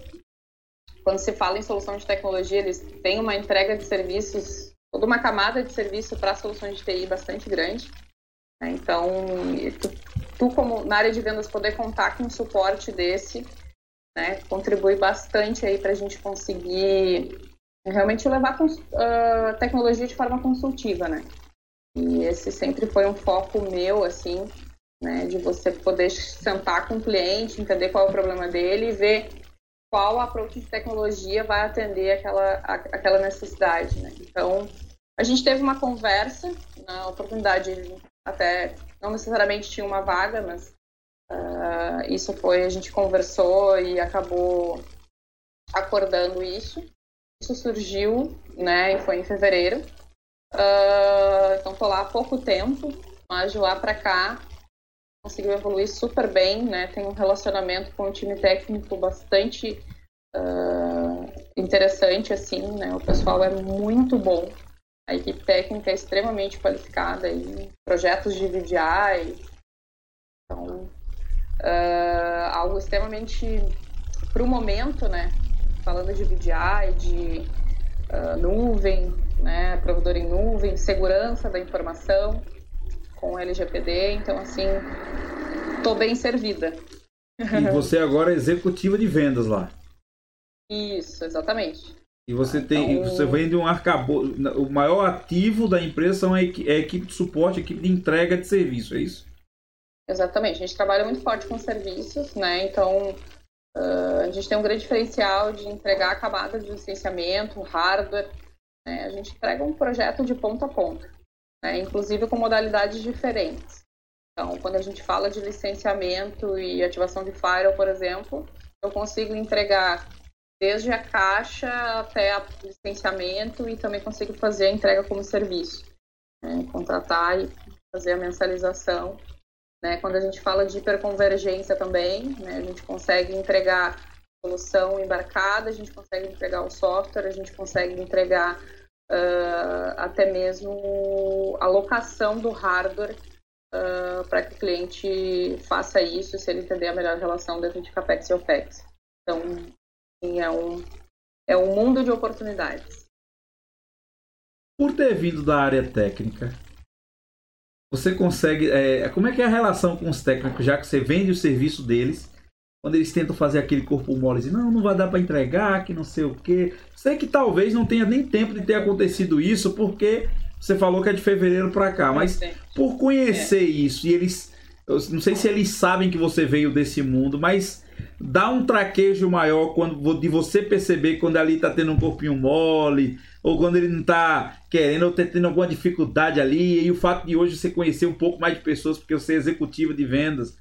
[SPEAKER 3] quando se fala em solução de tecnologia, eles têm uma entrega de serviços, toda uma camada de serviço para soluções de TI bastante grande. Né? Então, tu, tu, como na área de vendas poder contar com um suporte desse, né, contribui bastante aí para a gente conseguir realmente levar a uh, tecnologia de forma consultiva, né? E esse sempre foi um foco meu, assim, né, de você poder sentar com o cliente, entender qual é o problema dele e ver qual approach de tecnologia vai atender aquela, a, aquela necessidade, né? Então, a gente teve uma conversa, na oportunidade até não necessariamente tinha uma vaga, mas uh, isso foi, a gente conversou e acabou acordando isso. Isso surgiu, né, e foi em fevereiro. Uh, então, tô lá há pouco tempo, mas de lá para cá conseguiu evoluir super bem, né? Tem um relacionamento com o time técnico bastante uh, interessante, assim, né? O pessoal é muito bom. A equipe técnica é extremamente qualificada em projetos de VDI. Então, uh, algo extremamente para o momento, né? Falando de VDI, de uh, nuvem, né? Provedor em nuvem, segurança da informação com LGPD. Então, assim, estou bem servida.
[SPEAKER 2] E você agora é executiva de vendas lá.
[SPEAKER 3] Isso, exatamente.
[SPEAKER 2] E você tem, então... você vende um arcabouço. O maior ativo da empresa é a equipe de suporte, a equipe de entrega de serviço, é isso?
[SPEAKER 3] Exatamente. A gente trabalha muito forte com serviços, né? Então, uh, a gente tem um grande diferencial de entregar a camada de licenciamento, hardware. Né? A gente entrega um projeto de ponta a ponta né, inclusive com modalidades diferentes. Então, quando a gente fala de licenciamento e ativação de firewall, por exemplo, eu consigo entregar desde a caixa até o licenciamento e também consigo fazer a entrega como serviço, né, contratar e fazer a mensalização. Né, quando a gente fala de hiperconvergência também, né, a gente consegue entregar solução embarcada, a gente consegue entregar o software, a gente consegue entregar uh, até mesmo a locação do hardware uh, para que o cliente faça isso se ele entender a melhor relação dentro de CAPEX e OPEX. Então, sim, é um, é um mundo de oportunidades.
[SPEAKER 2] Por ter vindo da área técnica, você consegue. É, como é que é a relação com os técnicos, já que você vende o serviço deles quando eles tentam fazer aquele corpo mole, assim, não, não vai dar para entregar, que não sei o quê. Sei que talvez não tenha nem tempo de ter acontecido isso, porque você falou que é de fevereiro para cá, mas por conhecer é. isso e eles, eu não sei se eles sabem que você veio desse mundo, mas dá um traquejo maior quando de você perceber quando ali tá tendo um corpinho mole, ou quando ele não tá querendo, ou tá tendo alguma dificuldade ali, e o fato de hoje você conhecer um pouco mais de pessoas, porque você é executiva de vendas,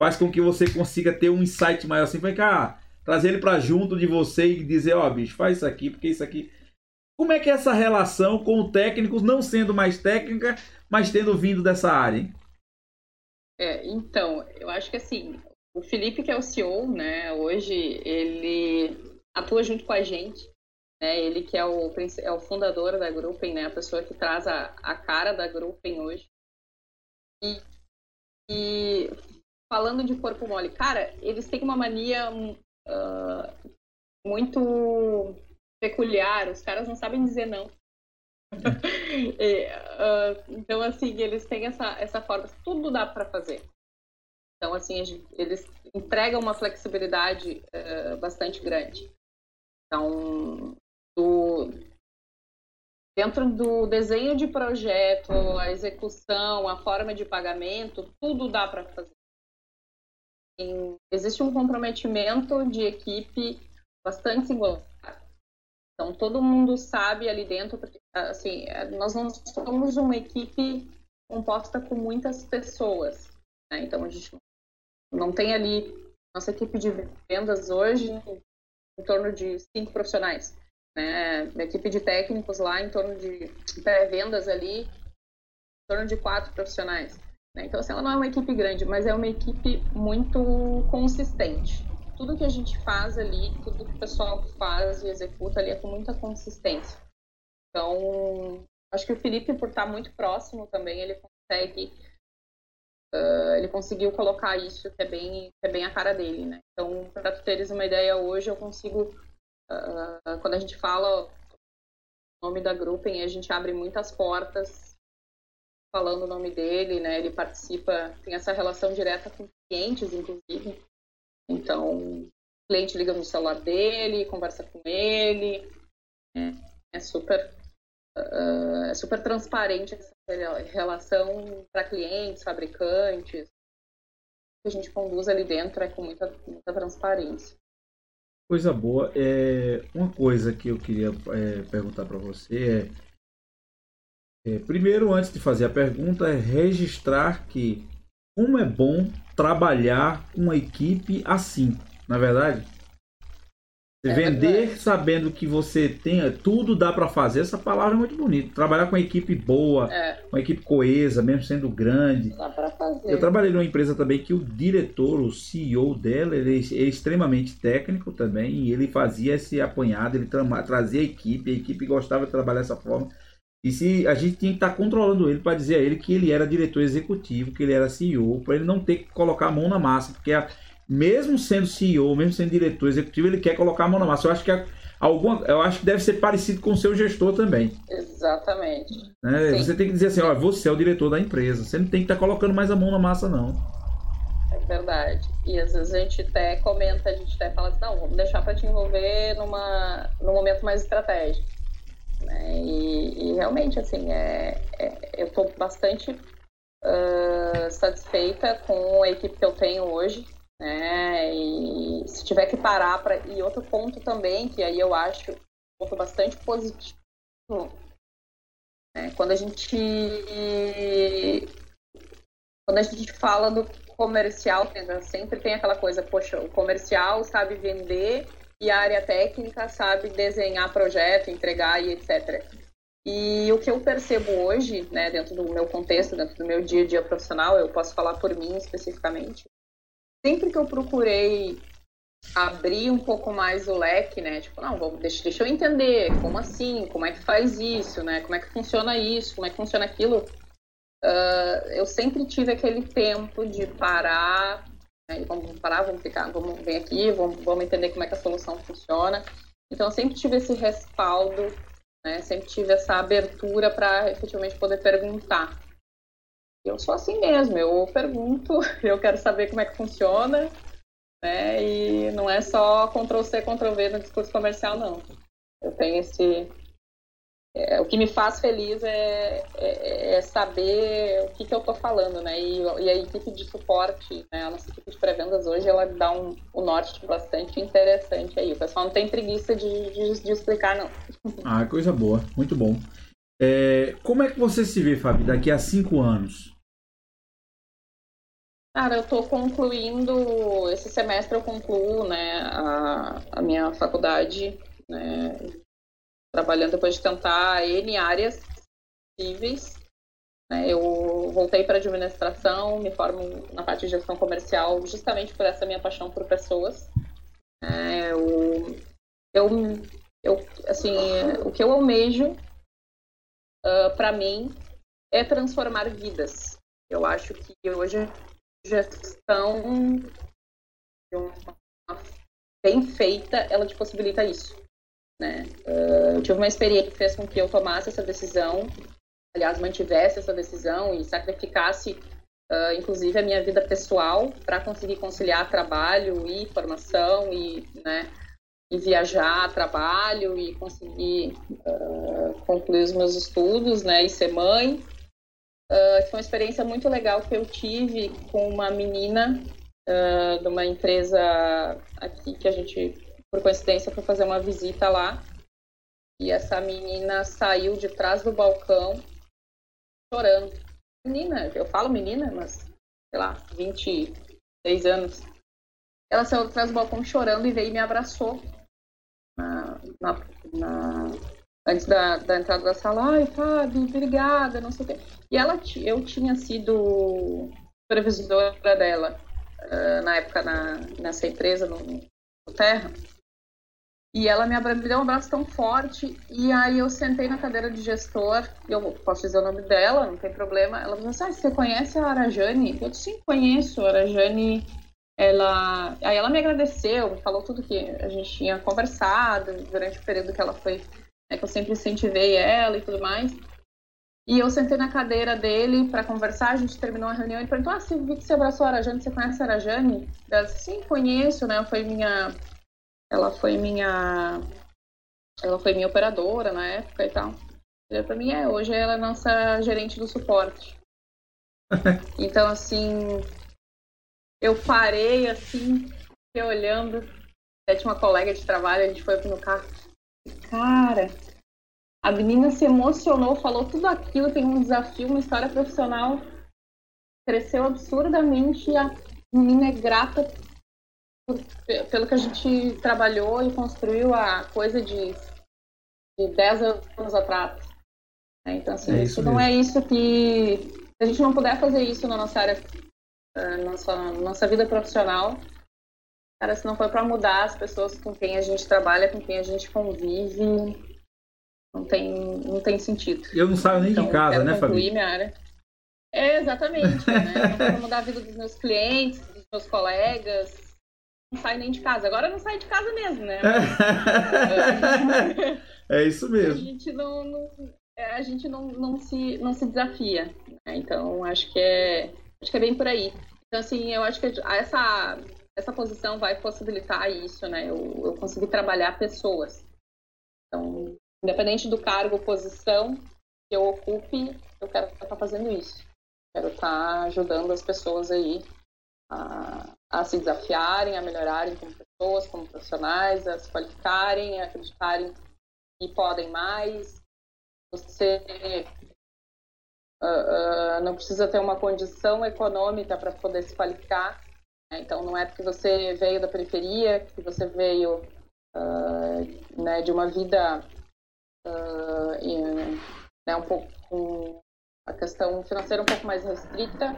[SPEAKER 2] faz com que você consiga ter um insight maior assim, vai cá, trazer ele para junto de você e dizer, ó, oh, bicho, faz isso aqui, porque isso aqui. Como é que é essa relação com técnicos, não sendo mais técnica, mas tendo vindo dessa área? Hein?
[SPEAKER 3] É, então, eu acho que assim, o Felipe, que é o CEO, né, hoje ele atua junto com a gente, né, ele que é o, é o fundador da Gruppen, né, a pessoa que traz a, a cara da Gruppen hoje. E, e falando de corpo mole, cara, eles têm uma mania uh, muito peculiar, os caras não sabem dizer não. [laughs] e, uh, então, assim, eles têm essa, essa forma, tudo dá para fazer. Então, assim, eles entregam uma flexibilidade uh, bastante grande. Então, do, dentro do desenho de projeto, a execução, a forma de pagamento, tudo dá para fazer existe um comprometimento de equipe bastante singular. Então, todo mundo sabe ali dentro, porque, assim, nós não somos uma equipe composta com muitas pessoas. Né? Então, a gente não tem ali, nossa equipe de vendas hoje, em torno de cinco profissionais. Né? A equipe de técnicos lá, em torno de pré-vendas ali, em torno de quatro profissionais. Né? Então, assim, ela não é uma equipe grande, mas é uma equipe muito consistente. Tudo que a gente faz ali, tudo que o pessoal faz e executa ali é com muita consistência. Então, acho que o Felipe, por estar muito próximo também, ele consegue uh, ele conseguiu colocar isso que é bem, que é bem a cara dele, né? Então, para tu teres uma ideia, hoje eu consigo, uh, quando a gente fala o nome da Gruppen, a gente abre muitas portas falando o nome dele, né? Ele participa, tem essa relação direta com clientes, inclusive. Então, o cliente liga no celular dele, conversa com ele. É, é super, uh, é super transparente essa relação para clientes, fabricantes. que a gente conduz ali dentro é com muita, muita transparência.
[SPEAKER 2] Coisa boa. É, uma coisa que eu queria é, perguntar para você é, é, primeiro, antes de fazer a pergunta, é registrar que como é bom trabalhar com uma equipe assim, na é verdade? É Vender sabendo que você tem tudo dá para fazer, essa palavra é muito bonita. Trabalhar com uma equipe boa, é. uma equipe coesa, mesmo sendo grande.
[SPEAKER 3] Dá para fazer.
[SPEAKER 2] Eu trabalhei numa empresa também que o diretor, o CEO dela, ele é extremamente técnico também, e ele fazia esse apanhado, ele tra trazia a equipe, a equipe gostava de trabalhar dessa forma. E se a gente tinha que estar tá controlando ele para dizer a ele que ele era diretor executivo, que ele era CEO, para ele não ter que colocar a mão na massa, porque a, mesmo sendo CEO, mesmo sendo diretor executivo, ele quer colocar a mão na massa. Eu acho que é alguma, eu acho que deve ser parecido com o seu gestor também.
[SPEAKER 3] Exatamente.
[SPEAKER 2] É, você tem que dizer assim, ó, você é o diretor da empresa, você não tem que estar tá colocando mais a mão na massa não.
[SPEAKER 3] É verdade. E às vezes a gente até comenta, a gente até fala assim, não, vamos deixar para te envolver numa, num momento mais estratégico. Né? E, e, realmente, assim, é, é eu estou bastante uh, satisfeita com a equipe que eu tenho hoje. Né? E se tiver que parar para e outro ponto também que aí eu acho um ponto bastante positivo né? quando a gente quando a gente fala do comercial sempre tem aquela coisa poxa o comercial sabe vender e a área técnica sabe desenhar projeto entregar e etc e o que eu percebo hoje, né, dentro do meu contexto, dentro do meu dia a dia profissional, eu posso falar por mim especificamente, sempre que eu procurei abrir um pouco mais o leque, né? Tipo, não, vamos, deixa, deixa eu entender como assim, como é que faz isso, né? Como é que funciona isso, como é que funciona aquilo. Uh, eu sempre tive aquele tempo de parar, né? vamos parar, vamos ficar, vamos vir aqui, vamos, vamos entender como é que a solução funciona. Então, eu sempre tive esse respaldo, né? Sempre tive essa abertura para efetivamente poder perguntar eu sou assim mesmo, eu pergunto, [laughs] eu quero saber como é que funciona, né? E não é só Ctrl-C, Ctrl-V no discurso comercial, não. Eu tenho esse... É, o que me faz feliz é, é, é saber o que, que eu estou falando, né? E, e, a equipe de suporte, né? a nossa equipe de pré-vendas hoje, ela dá um, um norte bastante interessante aí. O pessoal não tem preguiça de, de, de explicar, não.
[SPEAKER 2] Ah, coisa boa. Muito bom. É, como é que você se vê, Fábio, daqui a cinco anos?
[SPEAKER 3] Cara, eu estou concluindo, esse semestre eu concluo, né, a, a minha faculdade, né, trabalhando depois de tentar N áreas possíveis. Né, eu voltei para administração, me formo na parte de gestão comercial justamente por essa minha paixão por pessoas. É, eu, eu, eu, assim, o que eu almejo uh, ah, para mim é transformar vidas. Eu acho que hoje gestão bem feita, ela te possibilita isso. Né? Uh, eu tive uma experiência que fez com que eu tomasse essa decisão, aliás, mantivesse essa decisão e sacrificasse, uh, inclusive, a minha vida pessoal para conseguir conciliar trabalho e formação e, né, e viajar, trabalho e conseguir uh, concluir os meus estudos, né, e ser mãe. Uh, foi uma experiência muito legal que eu tive com uma menina uh, de uma empresa aqui que a gente, por coincidência, foi fazer uma visita lá. E essa menina saiu de trás do balcão chorando. Menina, eu falo menina, mas sei lá, 26 anos. Ela saiu de trás do balcão chorando e veio e me abraçou na, na, na antes da, da entrada da sala, ai, Fábio, obrigada, não sei o quê. E ela, eu tinha sido supervisora dela uh, na época na, nessa empresa, no, no Terra. E ela me, me deu um abraço tão forte, e aí eu sentei na cadeira de gestor, eu posso dizer o nome dela, não tem problema. Ela falou assim: ah, você conhece a Arajane? Eu disse: sim, conheço. A Arajane, ela. Aí ela me agradeceu, falou tudo que a gente tinha conversado durante o período que ela foi. Né, que eu sempre incentivei ela e tudo mais. E eu sentei na cadeira dele para conversar, a gente terminou a reunião e perguntou: Ah, você viu que você abraçou a Arajane, você conhece a Arajane? Eu disse, Sim, conheço, né? Foi minha ela foi minha ela foi minha operadora na época e tal. E para mim é, hoje ela é nossa gerente do suporte. [laughs] então assim, eu parei assim, olhando, até tinha uma colega de trabalho, a gente foi no carro. Cara, a menina se emocionou, falou tudo aquilo, tem um desafio, uma história profissional, cresceu absurdamente e a menina é grata pelo que a gente trabalhou e construiu a coisa de, de 10 anos atrás. Né? Então, assim, é isso não é isso que. Se a gente não puder fazer isso na nossa área, na nossa, nossa vida profissional, cara, se não for para mudar as pessoas com quem a gente trabalha, com quem a gente convive, não tem, não tem sentido.
[SPEAKER 2] Eu não saio nem então, de casa, né, Fabi?
[SPEAKER 3] Minha área. É, exatamente. né? Não mudar a vida dos meus clientes, dos meus colegas, não sai nem de casa. Agora não sai de casa mesmo, né? [laughs]
[SPEAKER 2] é isso mesmo.
[SPEAKER 3] A gente não, não é, a gente não, não, se, não se desafia. Né? Então, acho que é acho que é bem por aí. Então, assim, eu acho que essa, essa posição vai possibilitar isso, né? Eu, eu conseguir trabalhar pessoas. Então, independente do cargo, posição que eu ocupe, eu quero estar fazendo isso. Quero estar ajudando as pessoas aí a, a se desafiarem, a melhorarem como pessoas, como profissionais, a se qualificarem, a acreditarem que podem mais. Você uh, uh, não precisa ter uma condição econômica para poder se qualificar. Né? Então, não é porque você veio da periferia, que você veio uh, né, de uma vida em, né, um pouco com a questão financeira um pouco mais restrita,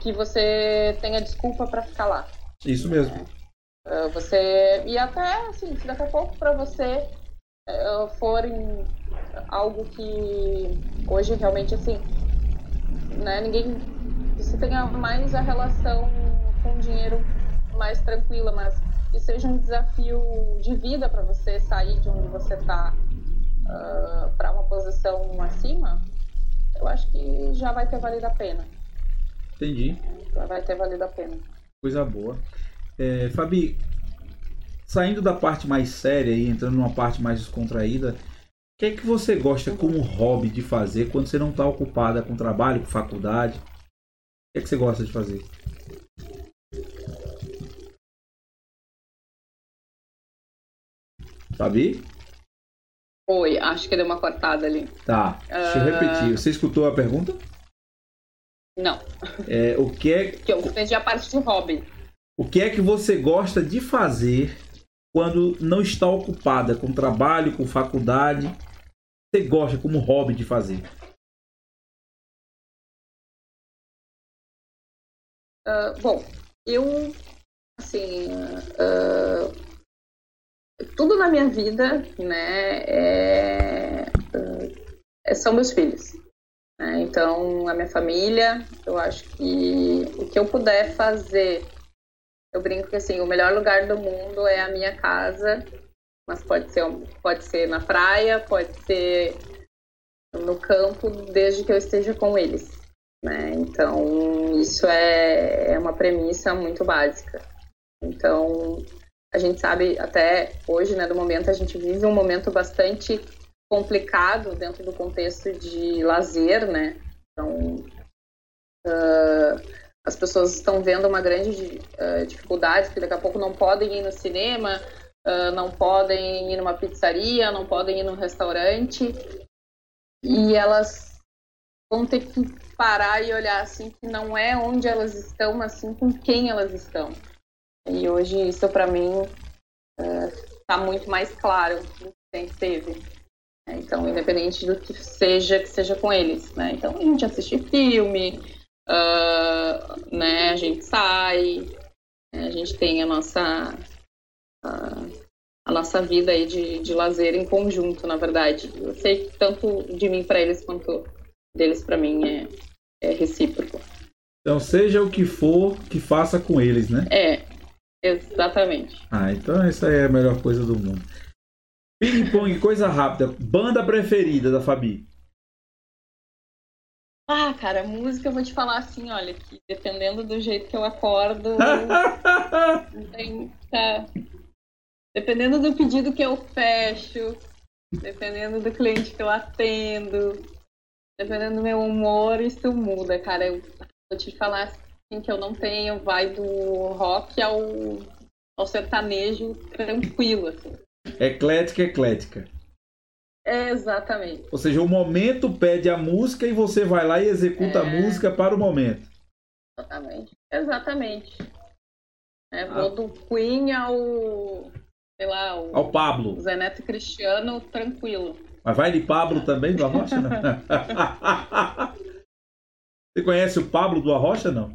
[SPEAKER 3] que você tenha desculpa para ficar lá.
[SPEAKER 2] Isso mesmo.
[SPEAKER 3] É, você e até assim, se daqui a pouco para você é, for em algo que hoje realmente assim, né, ninguém você tenha mais a relação com dinheiro mais tranquila, mas que seja um desafio de vida para você sair de onde você está uh, ah, para uma posição acima, eu acho que já vai ter valido a pena.
[SPEAKER 2] Entendi.
[SPEAKER 3] Já vai ter valido a pena.
[SPEAKER 2] Coisa boa. É, Fabi, saindo da parte mais séria e entrando numa parte mais descontraída, o que é que você gosta como hobby de fazer quando você não está ocupada com trabalho, com faculdade? O que é que você gosta de fazer? Fabi?
[SPEAKER 3] Oi, acho que deu uma cortada ali.
[SPEAKER 2] Tá, deixa eu repetir. Você escutou a pergunta?
[SPEAKER 3] Não.
[SPEAKER 2] É, o que é.
[SPEAKER 3] Que eu entendi a parte de hobby.
[SPEAKER 2] O que é que você gosta de fazer quando não está ocupada com trabalho, com faculdade? Você gosta como hobby de fazer?
[SPEAKER 3] Uh, bom, eu assim uh, tudo na minha vida, né, é, é, são meus filhos. Né? Então, a minha família, eu acho que o que eu puder fazer, eu brinco que assim, o melhor lugar do mundo é a minha casa, mas pode ser, pode ser na praia, pode ser no campo, desde que eu esteja com eles. Né? Então, isso é, é uma premissa muito básica. Então, a gente sabe até hoje, né, do momento, a gente vive um momento bastante complicado dentro do contexto de lazer, né? Então, uh, as pessoas estão vendo uma grande uh, dificuldade, que daqui a pouco não podem ir no cinema, uh, não podem ir numa pizzaria, não podem ir num restaurante, e elas vão ter que parar e olhar assim que não é onde elas estão, mas sim com quem elas estão. E hoje isso para mim está é, muito mais claro do que sempre teve. Então, independente do que seja, que seja com eles, né? Então, a gente assiste filme, uh, né? A gente sai, né? a gente tem a nossa a, a nossa vida aí de, de lazer em conjunto, na verdade. Eu sei que tanto de mim para eles quanto deles para mim é, é recíproco.
[SPEAKER 2] Então, seja o que for, que faça com eles, né?
[SPEAKER 3] É, exatamente.
[SPEAKER 2] Ah, então essa é a melhor coisa do mundo. Ping-pong, coisa rápida. Banda preferida da Fabi?
[SPEAKER 3] Ah, cara, música eu vou te falar assim, olha, que dependendo do jeito que eu acordo, [laughs] tem, tá, dependendo do pedido que eu fecho, dependendo do cliente que eu atendo, dependendo do meu humor, isso muda, cara. Eu vou te falar assim que eu não tenho, vai do rock ao, ao sertanejo tranquilo, assim.
[SPEAKER 2] Eclética, eclética.
[SPEAKER 3] É, exatamente.
[SPEAKER 2] Ou seja, o momento pede a música e você vai lá e executa é... a música para o momento.
[SPEAKER 3] Exatamente. Exatamente. É, vou ah. do Queen ao. sei lá, ao,
[SPEAKER 2] ao Pablo.
[SPEAKER 3] Zé Neto Cristiano, tranquilo.
[SPEAKER 2] Mas vai de Pablo também do Arrocha? [laughs] Você conhece o Pablo do Arrocha, não?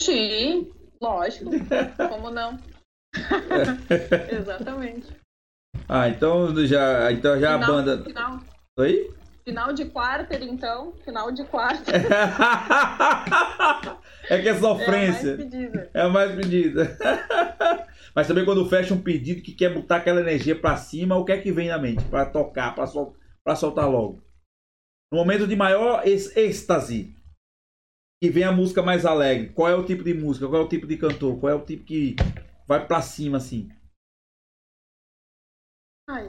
[SPEAKER 3] Sim, lógico. Como não? [laughs] Exatamente.
[SPEAKER 2] Ah, então já, então já
[SPEAKER 3] final,
[SPEAKER 2] a banda.
[SPEAKER 3] Final.
[SPEAKER 2] Oi?
[SPEAKER 3] Final de quarter, então. Final de quarter. [laughs]
[SPEAKER 2] é que é sofrência. É a mais pedida. [laughs] Mas também quando fecha um pedido que quer botar aquela energia para cima, o que é que vem na mente? Para tocar, para sol... soltar logo. No momento de maior êxtase, que vem a música mais alegre. Qual é o tipo de música? Qual é o tipo de cantor? Qual é o tipo que vai para cima assim?
[SPEAKER 3] Ai,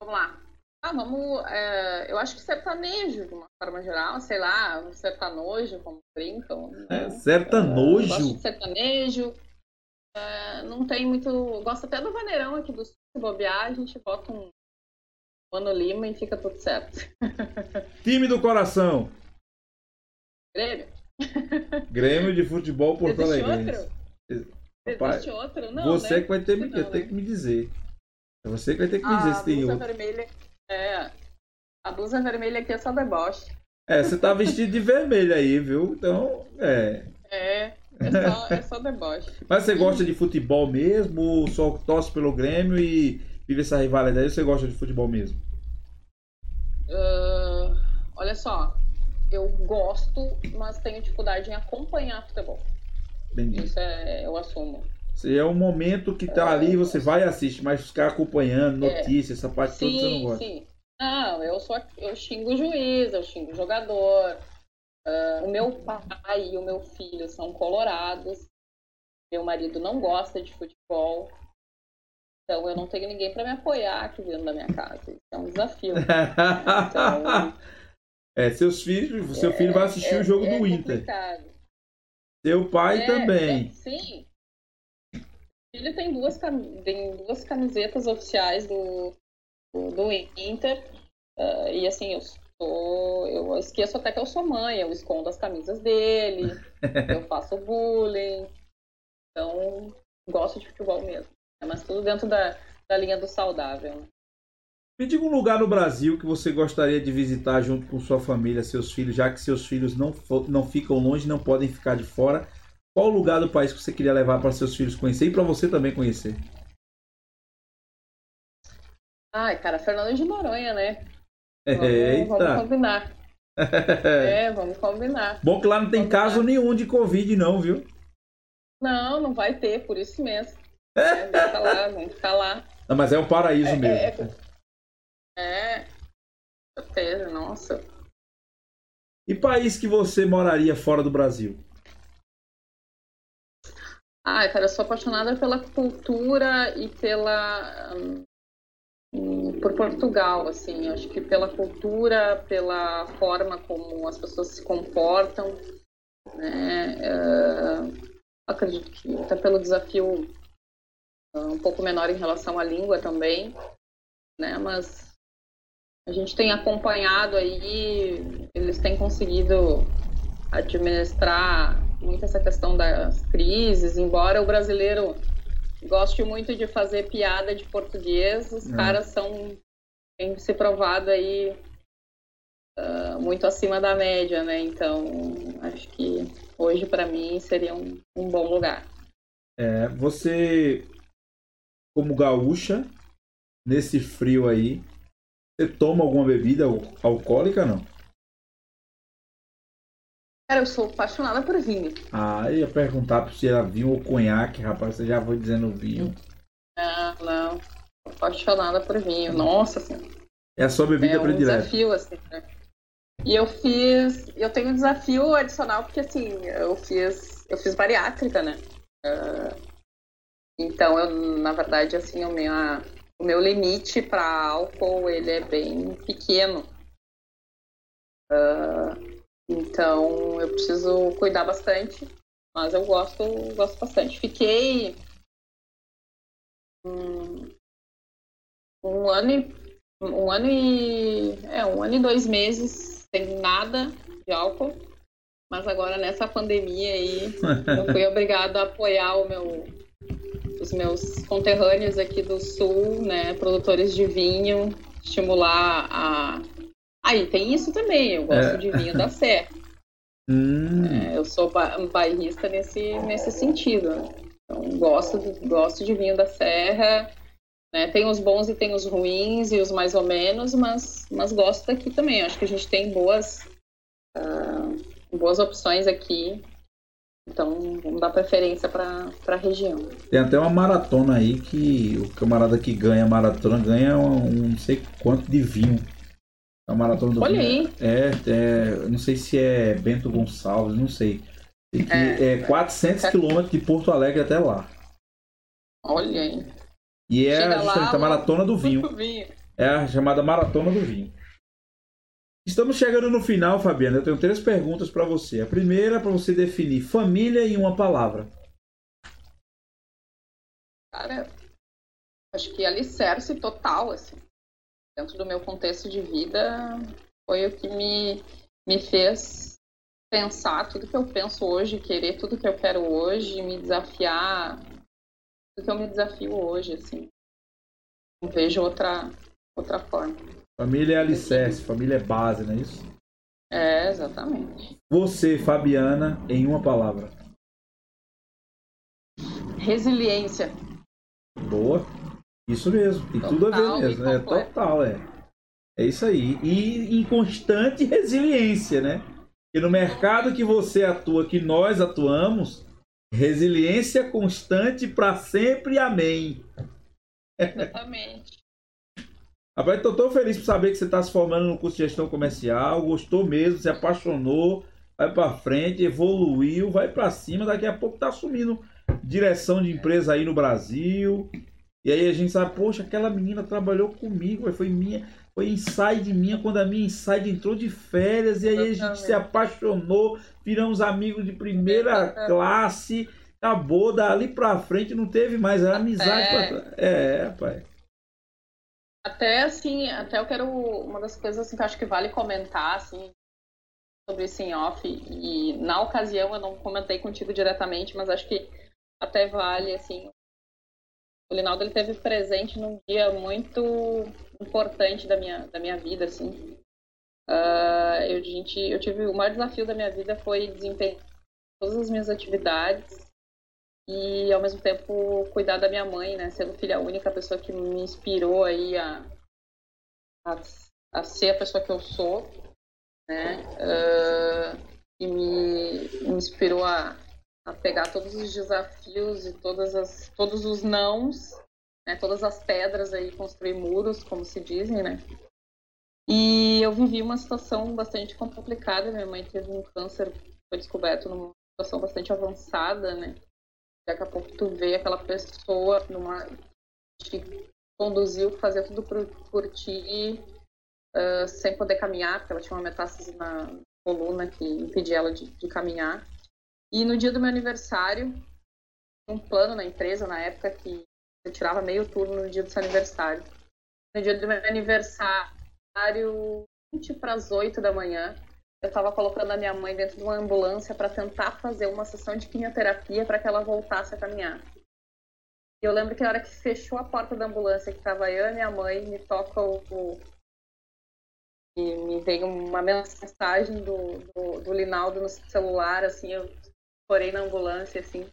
[SPEAKER 3] vamos lá. Ah, vamos. É, eu acho que sertanejo, de uma forma geral, sei lá, um sertanojo, como brincam.
[SPEAKER 2] Né? É, sertanojo?
[SPEAKER 3] É, gosto de sertanejo. É, não tem muito. Gosto até do vaneirão aqui do sul, se bobear, a gente bota um Mano Lima e fica tudo certo. [laughs]
[SPEAKER 2] Time do coração.
[SPEAKER 3] Grêmio.
[SPEAKER 2] Grêmio de futebol Porto Alegre.
[SPEAKER 3] Existe outro? Não,
[SPEAKER 2] você
[SPEAKER 3] né?
[SPEAKER 2] que vai ter, não, ter né? que me dizer. É você que vai ter que me dizer
[SPEAKER 3] a
[SPEAKER 2] se tem
[SPEAKER 3] outro. Vermelha, é, a blusa vermelha aqui é só deboche.
[SPEAKER 2] É, você tá vestido de vermelho aí, viu? Então,
[SPEAKER 3] é. É, é só, é só deboche.
[SPEAKER 2] Mas você gosta de futebol mesmo? Ou só torce pelo Grêmio e vive essa rivalidade? Ou você gosta de futebol mesmo?
[SPEAKER 3] Uh, olha só, eu gosto, mas tenho dificuldade em acompanhar futebol. Entendi. Isso é, eu assumo.
[SPEAKER 2] Se é um momento que tá ali, você vai e assiste, mas ficar acompanhando é. notícias, essa parte sim, toda você não gosta. Sim.
[SPEAKER 3] Não, eu só eu xingo o juiz, eu xingo o jogador. Uh, o meu pai e o meu filho são colorados. Meu marido não gosta de futebol. Então eu não tenho ninguém para me apoiar aqui dentro da minha casa. Isso é um desafio. [laughs] então,
[SPEAKER 2] é, seus filhos, seu filho vai assistir é, o jogo é do Inter. Seu pai
[SPEAKER 3] é,
[SPEAKER 2] também.
[SPEAKER 3] É, sim, filho tem duas, tem duas camisetas oficiais do, do, do Inter. Uh, e assim, eu sou. Eu esqueço até que eu sou mãe, eu escondo as camisas dele, [laughs] eu faço bullying. Então, gosto de futebol mesmo. É, mas tudo dentro da, da linha do saudável.
[SPEAKER 2] Me diga um lugar no Brasil que você gostaria de visitar junto com sua família, seus filhos, já que seus filhos não, não ficam longe, não podem ficar de fora. Qual o lugar do país que você queria levar para seus filhos conhecer e para você também conhecer?
[SPEAKER 3] Ai, cara, Fernando de Noronha, né?
[SPEAKER 2] Vamos, Eita.
[SPEAKER 3] vamos combinar. [laughs] é, vamos combinar.
[SPEAKER 2] Bom que lá não tem
[SPEAKER 3] combinar.
[SPEAKER 2] caso nenhum de Covid, não, viu?
[SPEAKER 3] Não, não vai ter, por isso mesmo. [laughs] É, ficar lá, vamos ficar lá.
[SPEAKER 2] Não, mas é um paraíso
[SPEAKER 3] é,
[SPEAKER 2] mesmo.
[SPEAKER 3] É, é, certeza, nossa.
[SPEAKER 2] E país que você moraria fora do Brasil?
[SPEAKER 3] Ah, cara, eu sou apaixonada pela cultura e pela. Um, por Portugal, assim. Acho que pela cultura, pela forma como as pessoas se comportam. Né? Uh, acredito que até pelo desafio uh, um pouco menor em relação à língua também. Né? Mas a gente tem acompanhado aí, eles têm conseguido administrar muito essa questão das crises, embora o brasileiro goste muito de fazer piada de português, os é. caras são têm se provado aí uh, muito acima da média, né? Então acho que hoje para mim seria um, um, bom lugar.
[SPEAKER 2] É, você como gaúcha, nesse frio aí, você toma alguma bebida alcoólica não?
[SPEAKER 3] Cara, eu sou apaixonada por vinho.
[SPEAKER 2] Ah, eu ia perguntar se era vinho ou conhaque, rapaz. Você já foi dizendo vinho.
[SPEAKER 3] Não, não. Apaixonada por vinho. Nossa senhora.
[SPEAKER 2] É a sua bebida
[SPEAKER 3] é um
[SPEAKER 2] predileta.
[SPEAKER 3] desafio, assim, né? E eu fiz. Eu tenho um desafio adicional, porque assim, eu fiz. Eu fiz bariátrica, né? Uh, então eu, na verdade, assim, o meu, o meu limite para álcool ele é bem pequeno. Uh, então eu preciso cuidar bastante, mas eu gosto, gosto bastante. Fiquei um, um ano e um ano e é um ano e dois meses sem nada de álcool, mas agora nessa pandemia aí eu fui [laughs] obrigada a apoiar o meu os meus conterrâneos aqui do sul, né, produtores de vinho, estimular a Aí tem isso também, eu gosto é. de vinho da [laughs] Serra. Hum. É, eu sou ba bairrista nesse, nesse sentido. Né? Então, gosto, gosto de vinho da Serra. Né? Tem os bons e tem os ruins e os mais ou menos, mas, mas gosto daqui também. Acho que a gente tem boas, uh, boas opções aqui. Então, vamos dar preferência para a região.
[SPEAKER 2] Tem até uma maratona aí que o camarada que ganha a maratona ganha um, um não sei quanto de vinho. A é maratona do
[SPEAKER 3] Olha
[SPEAKER 2] vinho. aí. É, é, não sei se é Bento Gonçalves, não sei. É, é 400 quilômetros de Porto Alegre até lá.
[SPEAKER 3] Olha aí.
[SPEAKER 2] E é lá, a maratona do vinho. vinho. É a chamada maratona do vinho. Estamos chegando no final, Fabiana. Eu tenho três perguntas para você. A primeira é para você definir família em uma palavra.
[SPEAKER 3] Cara, acho que alicerce total, assim dentro do meu contexto de vida, foi o que me, me fez pensar tudo que eu penso hoje, querer tudo que eu quero hoje, me desafiar, tudo que eu me desafio hoje, assim. Não vejo outra, outra forma.
[SPEAKER 2] Família é alicerce, família é base, não é isso?
[SPEAKER 3] É, exatamente.
[SPEAKER 2] Você, Fabiana, em uma palavra.
[SPEAKER 3] Resiliência.
[SPEAKER 2] Boa. Isso mesmo, tem total tudo a ver mesmo, é total, é. É isso aí. E em constante resiliência, né? E no mercado que você atua, que nós atuamos, resiliência constante para sempre, amém.
[SPEAKER 3] Exatamente.
[SPEAKER 2] Rapaz, tô tão feliz por saber que você está se formando no curso de gestão comercial, gostou mesmo, se apaixonou, vai para frente, evoluiu, vai para cima, daqui a pouco tá assumindo direção de empresa aí no Brasil. E aí a gente sabe, poxa, aquela menina trabalhou comigo, foi minha, foi inside minha quando a minha inside entrou de férias e aí a gente se apaixonou, viramos amigos de primeira classe, acabou dali pra frente, não teve mais era amizade pra trás. É, pai.
[SPEAKER 3] Até assim, até eu quero uma das coisas assim que eu acho que vale comentar assim sobre esse em off e na ocasião eu não comentei contigo diretamente, mas acho que até vale assim o Linaldo ele teve presente num dia muito importante da minha, da minha vida, assim. Uh, eu, gente, eu tive o maior desafio da minha vida foi desempenhar todas as minhas atividades e ao mesmo tempo cuidar da minha mãe, né? Sendo filha única, a pessoa que me inspirou aí a, a, a ser a pessoa que eu sou, né? Uh, e me, me inspirou a, a pegar todos os desafios e todas as, todos os nãos, né, todas as pedras aí, construir muros, como se dizem, né? E eu vivi uma situação bastante complicada. Minha mãe teve um câncer, foi descoberto numa situação bastante avançada, né? Daqui a pouco tu vê aquela pessoa numa te conduziu, fazer tudo por, por ti, uh, sem poder caminhar, porque ela tinha uma metástase na coluna que impedia ela de, de caminhar. E no dia do meu aniversário, um plano na empresa na época que eu tirava meio turno no dia do seu aniversário. No dia do meu aniversário, 20 para as 8 da manhã, eu estava colocando a minha mãe dentro de uma ambulância para tentar fazer uma sessão de quimioterapia para que ela voltasse a caminhar. E eu lembro que na hora que fechou a porta da ambulância, que estava eu e minha mãe, me toca o, e me veio uma mensagem do, do, do Linaldo no celular, assim, eu porém na ambulância, assim.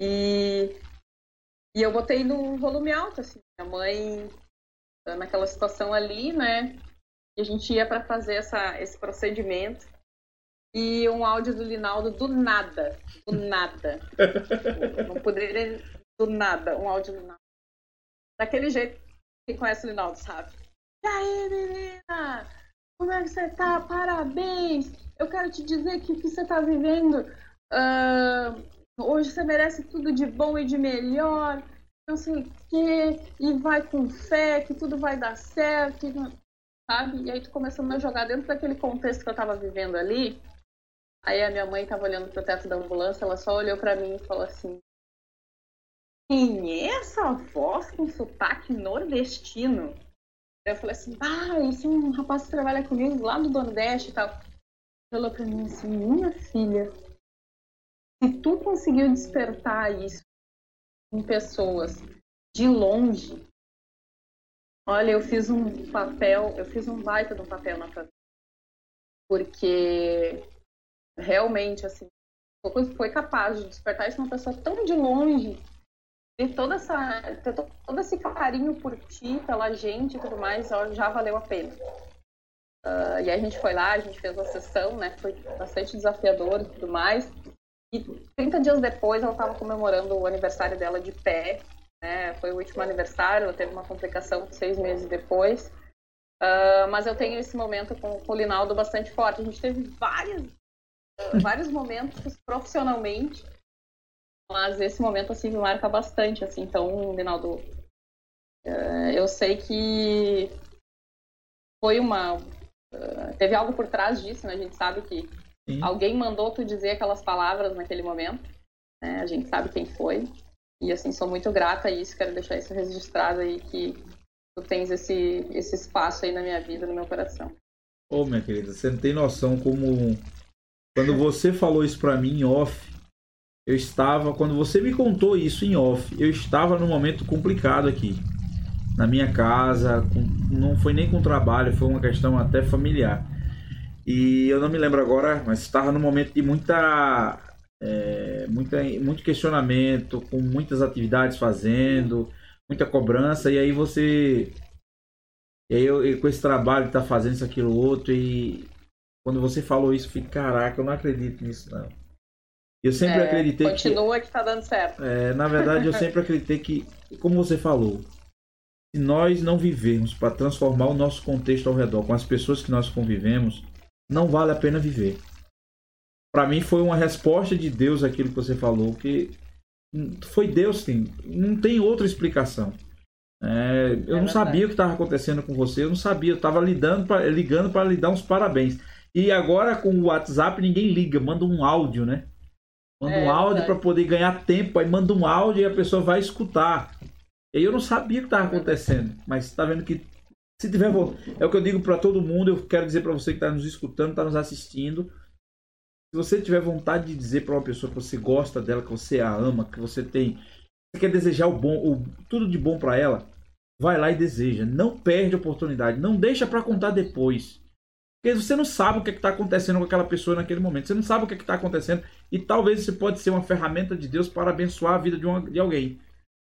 [SPEAKER 3] E, E eu botei no volume alto, assim. Minha mãe, naquela situação ali, né? E a gente ia para fazer essa, esse procedimento. E um áudio do Linaldo do nada. Do nada. [laughs] Não poderia. Do nada, um áudio do Linaldo. Daquele jeito, quem conhece o Linaldo sabe. E aí, menina? Como é que você tá? Parabéns! Eu quero te dizer que o que você tá vivendo. Uh, hoje você merece tudo de bom e de melhor. Não sei o quê. E vai com fé, que tudo vai dar certo. Sabe? E aí tu começando a jogar dentro daquele contexto que eu tava vivendo ali. Aí a minha mãe estava olhando pro teto da ambulância, ela só olhou para mim e falou assim: Quem é essa voz com sotaque nordestino? Eu falei assim: Ah, esse é um rapaz que trabalha comigo lá no Nordeste e tal. Ela olhou para mim assim: Minha filha, se tu conseguiu despertar isso em pessoas de longe, olha, eu fiz um papel, eu fiz um baita de um papel na tua porque realmente, assim, foi capaz de despertar isso uma pessoa tão de longe, e toda essa, ter todo esse carinho por ti, pela gente e tudo mais, já valeu a pena. Uh, e aí a gente foi lá, a gente fez a sessão, né? Foi bastante desafiador e tudo mais. E 30 dias depois ela estava comemorando o aniversário dela de pé, né? Foi o último aniversário, teve uma complicação seis meses depois. Uh, mas eu tenho esse momento com, com o Linaldo bastante forte. A gente teve várias vários momentos profissionalmente, mas esse momento assim me marca bastante, assim. Então, Linaldo, eh, eu sei que foi uma eh, teve algo por trás disso, né? A gente sabe que Sim. alguém mandou tu dizer aquelas palavras naquele momento, né? A gente sabe quem foi. E assim, sou muito grata a isso, quero deixar isso registrado aí que tu tens esse esse espaço aí na minha vida, no meu coração.
[SPEAKER 2] Ô, minha querida, você não tem noção como quando você falou isso para mim em off, eu estava. Quando você me contou isso em off, eu estava num momento complicado aqui. Na minha casa, com, não foi nem com trabalho, foi uma questão até familiar. E eu não me lembro agora, mas estava num momento de muita, é, muita, muito questionamento, com muitas atividades fazendo, muita cobrança, e aí você. E aí eu, eu com esse trabalho, tá fazendo isso, aquilo, outro, e quando você falou isso, eu fiquei, caraca, eu não acredito nisso, não. Eu sempre é, acreditei
[SPEAKER 3] continua que. Continua que tá dando certo.
[SPEAKER 2] É, na verdade, eu sempre acreditei que, como você falou, se nós não vivermos para transformar o nosso contexto ao redor com as pessoas que nós convivemos, não vale a pena viver. Para mim foi uma resposta de Deus aquilo que você falou, que foi Deus sim, não tem outra explicação. É, eu é não sabia o que estava acontecendo com você, eu não sabia, eu estava ligando para lhe dar uns parabéns. E agora com o WhatsApp ninguém liga, manda um áudio, né? Manda é, um áudio para poder ganhar tempo, aí manda um áudio e a pessoa vai escutar. E eu não sabia o que estava acontecendo, mas está vendo que se tiver é o que eu digo para todo mundo, eu quero dizer para você que está nos escutando, está nos assistindo, se você tiver vontade de dizer para uma pessoa que você gosta dela, que você a ama, que você tem, você quer desejar o bom, o, tudo de bom para ela, vai lá e deseja. Não perde a oportunidade, não deixa para contar depois. Porque você não sabe o que é está acontecendo com aquela pessoa naquele momento. Você não sabe o que é está acontecendo. E talvez isso pode ser uma ferramenta de Deus para abençoar a vida de, uma, de alguém.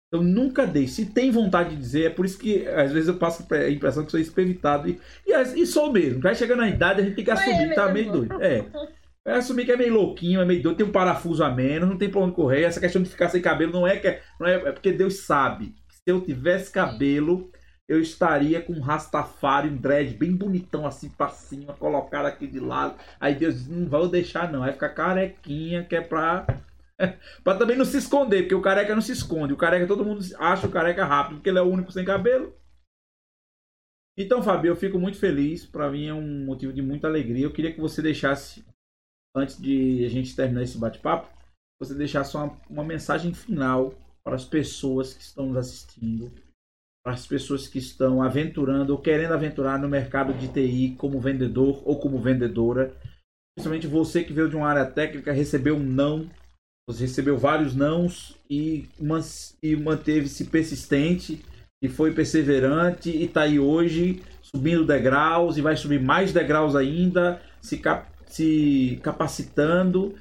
[SPEAKER 2] Então nunca deixe. Se tem vontade de dizer, é por isso que às vezes eu passo a impressão que sou espevitado. E, e, e sou mesmo. Vai chegando na idade, a gente tem que assumir que tá meio doido. É. [laughs] É assumir que é meio louquinho, é meio doido, tem um parafuso a menos, não tem pra onde correr. Essa questão de ficar sem cabelo não é que é, não é, é porque Deus sabe. Se eu tivesse cabelo, eu estaria com um Rastafari, um dread bem bonitão assim pra cima, colocado aqui de lado. Aí Deus diz, não vou deixar não, vai ficar carequinha, que é pra... [laughs] pra também não se esconder, porque o careca não se esconde. O careca, todo mundo acha o careca rápido, porque ele é o único sem cabelo. Então, Fabio, eu fico muito feliz. Para mim é um motivo de muita alegria. Eu queria que você deixasse, antes de a gente terminar esse bate-papo, você deixasse uma, uma mensagem final para as pessoas que estão nos assistindo para as pessoas que estão aventurando ou querendo aventurar no mercado de TI como vendedor ou como vendedora. Principalmente você que veio de uma área técnica, recebeu um não, você recebeu vários nãos e, e manteve-se persistente e foi perseverante e está aí hoje subindo degraus e vai subir mais degraus ainda, se, cap se capacitando,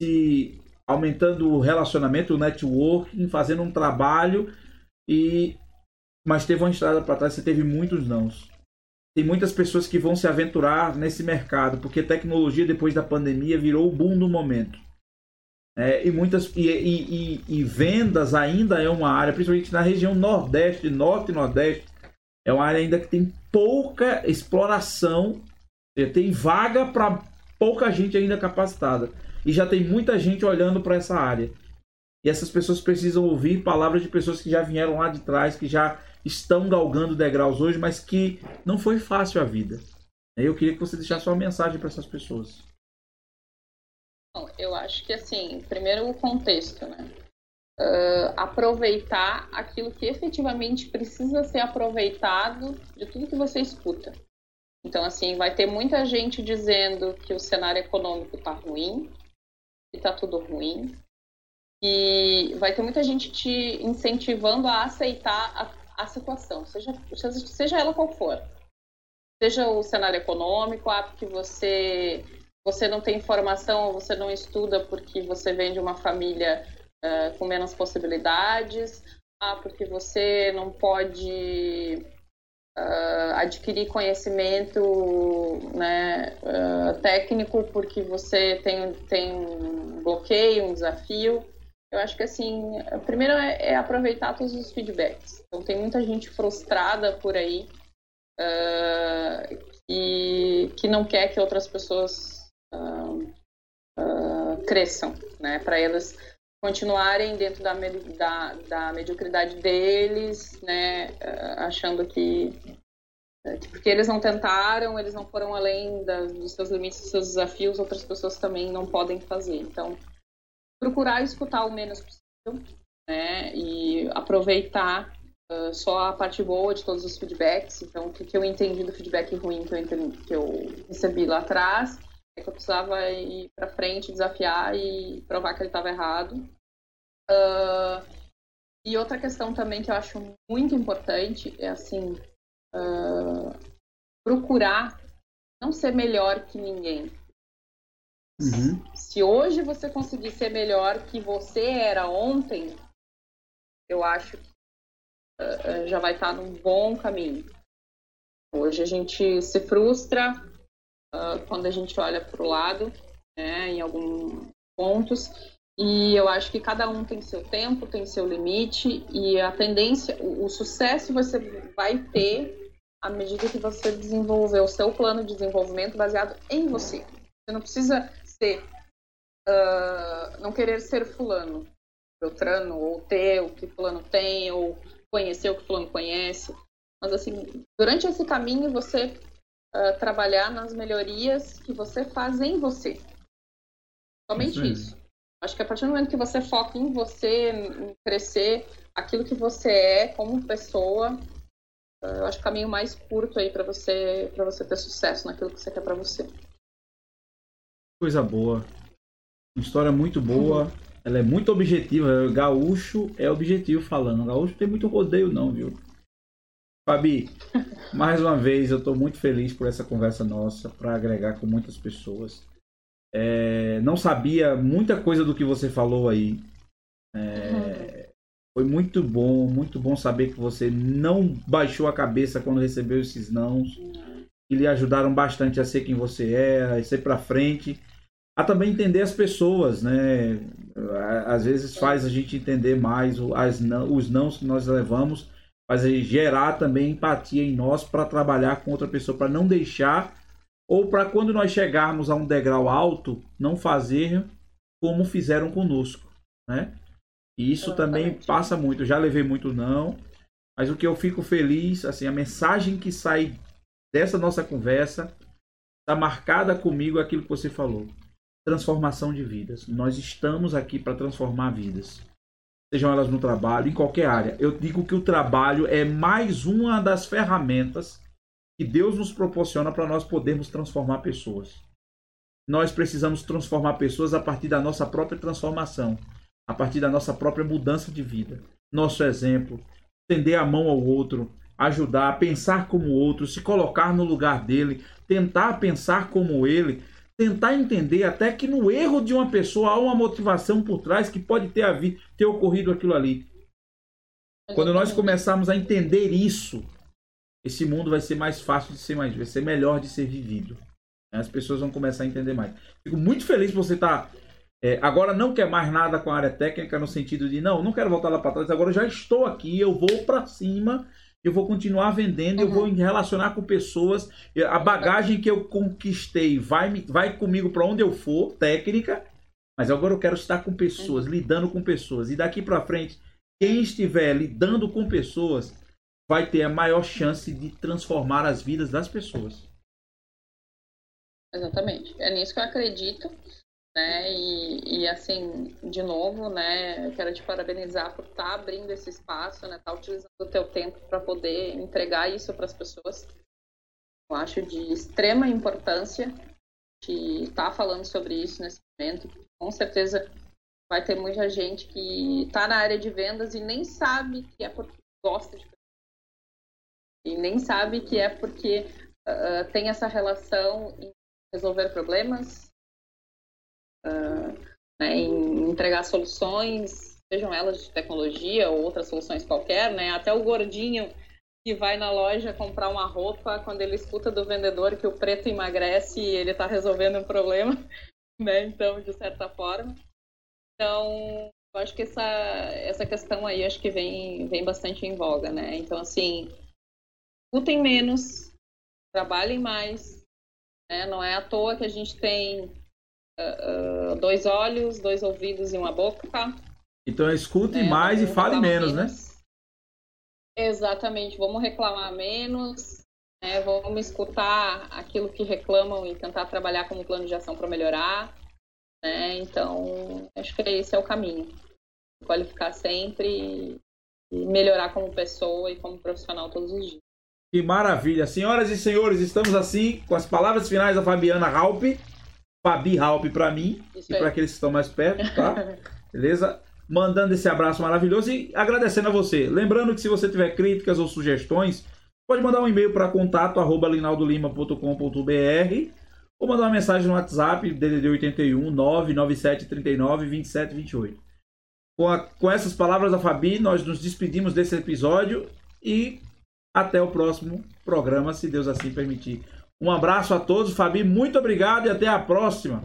[SPEAKER 2] se aumentando o relacionamento, o networking, fazendo um trabalho e mas teve uma estrada para trás, você teve muitos nãos. Tem muitas pessoas que vão se aventurar nesse mercado, porque tecnologia depois da pandemia virou o boom do momento. É, e muitas e, e, e, e, vendas ainda é uma área, principalmente na região nordeste, norte e nordeste, é uma área ainda que tem pouca exploração, é, tem vaga para pouca gente ainda capacitada. E já tem muita gente olhando para essa área. E essas pessoas precisam ouvir palavras de pessoas que já vieram lá de trás, que já estão galgando degraus hoje, mas que não foi fácil a vida. Eu queria que você deixasse uma mensagem para essas pessoas.
[SPEAKER 3] Bom, eu acho que assim, primeiro o contexto, né? Uh, aproveitar aquilo que efetivamente precisa ser aproveitado de tudo que você escuta. Então, assim, vai ter muita gente dizendo que o cenário econômico está ruim, que está tudo ruim, e vai ter muita gente te incentivando a aceitar a, a situação, seja, seja ela qual for. Seja o cenário econômico, ah, porque você, você não tem informação, você não estuda porque você vem de uma família uh, com menos possibilidades, ah, porque você não pode uh, adquirir conhecimento né, uh, técnico porque você tem, tem um bloqueio, um desafio. Eu acho que assim, primeiro é, é, aproveitar todos os feedbacks. Então tem muita gente frustrada por aí uh, e que não quer que outras pessoas uh, cresçam, né? Para elas continuarem dentro da, da, da, mediocridade deles, né? achando que porque eles não tentaram, eles não foram além dos seus limites, dos seus desafios, outras pessoas também não podem fazer. Então, procurar escutar o menos possível, né? E aproveitar uh, só a parte boa de todos os feedbacks. Então, o que, que eu entendi do feedback ruim que eu, entendi, que eu recebi lá atrás é que eu precisava ir para frente, desafiar e provar que ele estava errado. Uh, e outra questão também que eu acho muito importante é assim uh, procurar não ser melhor que ninguém, Uhum. Se hoje você conseguir ser melhor que você era ontem, eu acho que uh, já vai estar num bom caminho. Hoje a gente se frustra quando a gente olha para o lado, né, em alguns pontos, e eu acho que cada um tem seu tempo, tem seu limite, e a tendência, o, o sucesso você vai ter à medida que você desenvolver o seu plano de desenvolvimento baseado em você. Você não precisa ser, uh, não querer ser fulano, Beltrano, ou ter o que fulano tem, ou conhecer o que fulano conhece. Mas assim, durante esse caminho você uh, trabalhar nas melhorias que você faz em você. Somente isso. isso. Acho que a partir do momento que você foca em você, em crescer, aquilo que você é como pessoa, eu acho o caminho mais curto aí para você para você ter sucesso naquilo que você quer para você.
[SPEAKER 2] Coisa boa. Uma história muito boa. Ela é muito objetiva. Gaúcho é objetivo falando. Gaúcho tem muito rodeio, não, viu? Fabi, [laughs] mais uma vez eu estou muito feliz por essa conversa nossa, para agregar com muitas pessoas. É, não sabia muita coisa do que você falou aí. É, foi muito bom, muito bom saber que você não baixou a cabeça quando recebeu esses nãos que lhe ajudaram bastante a ser quem você é, a ser para frente, a também entender as pessoas, né? Às vezes faz a gente entender mais as não, os nãos que nós levamos, faz gerar também empatia em nós para trabalhar com outra pessoa, para não deixar ou para quando nós chegarmos a um degrau alto, não fazer como fizeram conosco, né? E isso também passa muito. Eu já levei muito não, mas o que eu fico feliz, assim, a mensagem que sai dessa nossa conversa está marcada comigo aquilo que você falou. Transformação de vidas. Nós estamos aqui para transformar vidas. Sejam elas no trabalho, em qualquer área. Eu digo que o trabalho é mais uma das ferramentas que Deus nos proporciona para nós podermos transformar pessoas. Nós precisamos transformar pessoas a partir da nossa própria transformação, a partir da nossa própria mudança de vida. Nosso exemplo, estender a mão ao outro, ajudar, pensar como o outro, se colocar no lugar dele, tentar pensar como ele, tentar entender até que no erro de uma pessoa há uma motivação por trás que pode ter, havido, ter ocorrido aquilo ali. Quando nós começarmos a entender isso, esse mundo vai ser mais fácil de ser mais, vai ser melhor de ser vivido. As pessoas vão começar a entender mais. Fico muito feliz por você estar tá, é, agora não quer mais nada com a área técnica no sentido de não, não quero voltar lá para trás. Agora eu já estou aqui, eu vou para cima eu vou continuar vendendo, uhum. eu vou uhum. me relacionar com pessoas. A bagagem que eu conquistei vai, vai comigo para onde eu for, técnica, mas agora eu quero estar com pessoas, uhum. lidando com pessoas. E daqui para frente, quem estiver lidando com pessoas vai ter a maior chance de transformar as vidas das pessoas.
[SPEAKER 3] Exatamente. É nisso que eu acredito né? E, e assim, de novo, né? Eu quero te parabenizar por estar tá abrindo esse espaço, né? Tá utilizando o teu tempo para poder entregar isso para as pessoas. Eu acho de extrema importância de estar tá falando sobre isso nesse momento. Com certeza vai ter muita gente que está na área de vendas e nem sabe que é porque gosta de e nem sabe que é porque uh, tem essa relação em resolver problemas, uh, né, em entregar soluções, sejam elas de tecnologia ou outras soluções qualquer, né? Até o gordinho que vai na loja comprar uma roupa, quando ele escuta do vendedor que o preto emagrece e ele está resolvendo um problema, [laughs] né? Então, de certa forma. Então, eu acho que essa, essa questão aí acho que vem, vem bastante em voga, né? Então, assim, escutem menos, trabalhem mais, né? Não é à toa que a gente tem uh, dois olhos, dois ouvidos e uma boca.
[SPEAKER 2] Então escute é, mais e fale menos, né? menos, né?
[SPEAKER 3] Exatamente, vamos reclamar menos, né? vamos escutar aquilo que reclamam e tentar trabalhar como plano de ação para melhorar. Né? Então, acho que esse é o caminho. Qualificar sempre e melhorar como pessoa e como profissional todos os dias.
[SPEAKER 2] Que maravilha! Senhoras e senhores, estamos assim com as palavras finais da Fabiana Raupe. Fabi Halp para mim Isso e para aqueles que estão mais perto, tá? [laughs] Beleza? Mandando esse abraço maravilhoso e agradecendo a você. Lembrando que se você tiver críticas ou sugestões, pode mandar um e-mail para contato@linaldolima.com.br ou mandar uma mensagem no WhatsApp DDD 81 997 39 27 28. Com, a, com essas palavras da Fabi, nós nos despedimos desse episódio e até o próximo programa, se Deus assim permitir. Um abraço a todos. Fabi, muito obrigado e até a próxima.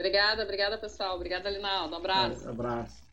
[SPEAKER 3] Obrigada, obrigada pessoal. Obrigada, Linaldo. Um abraço.
[SPEAKER 2] Um abraço.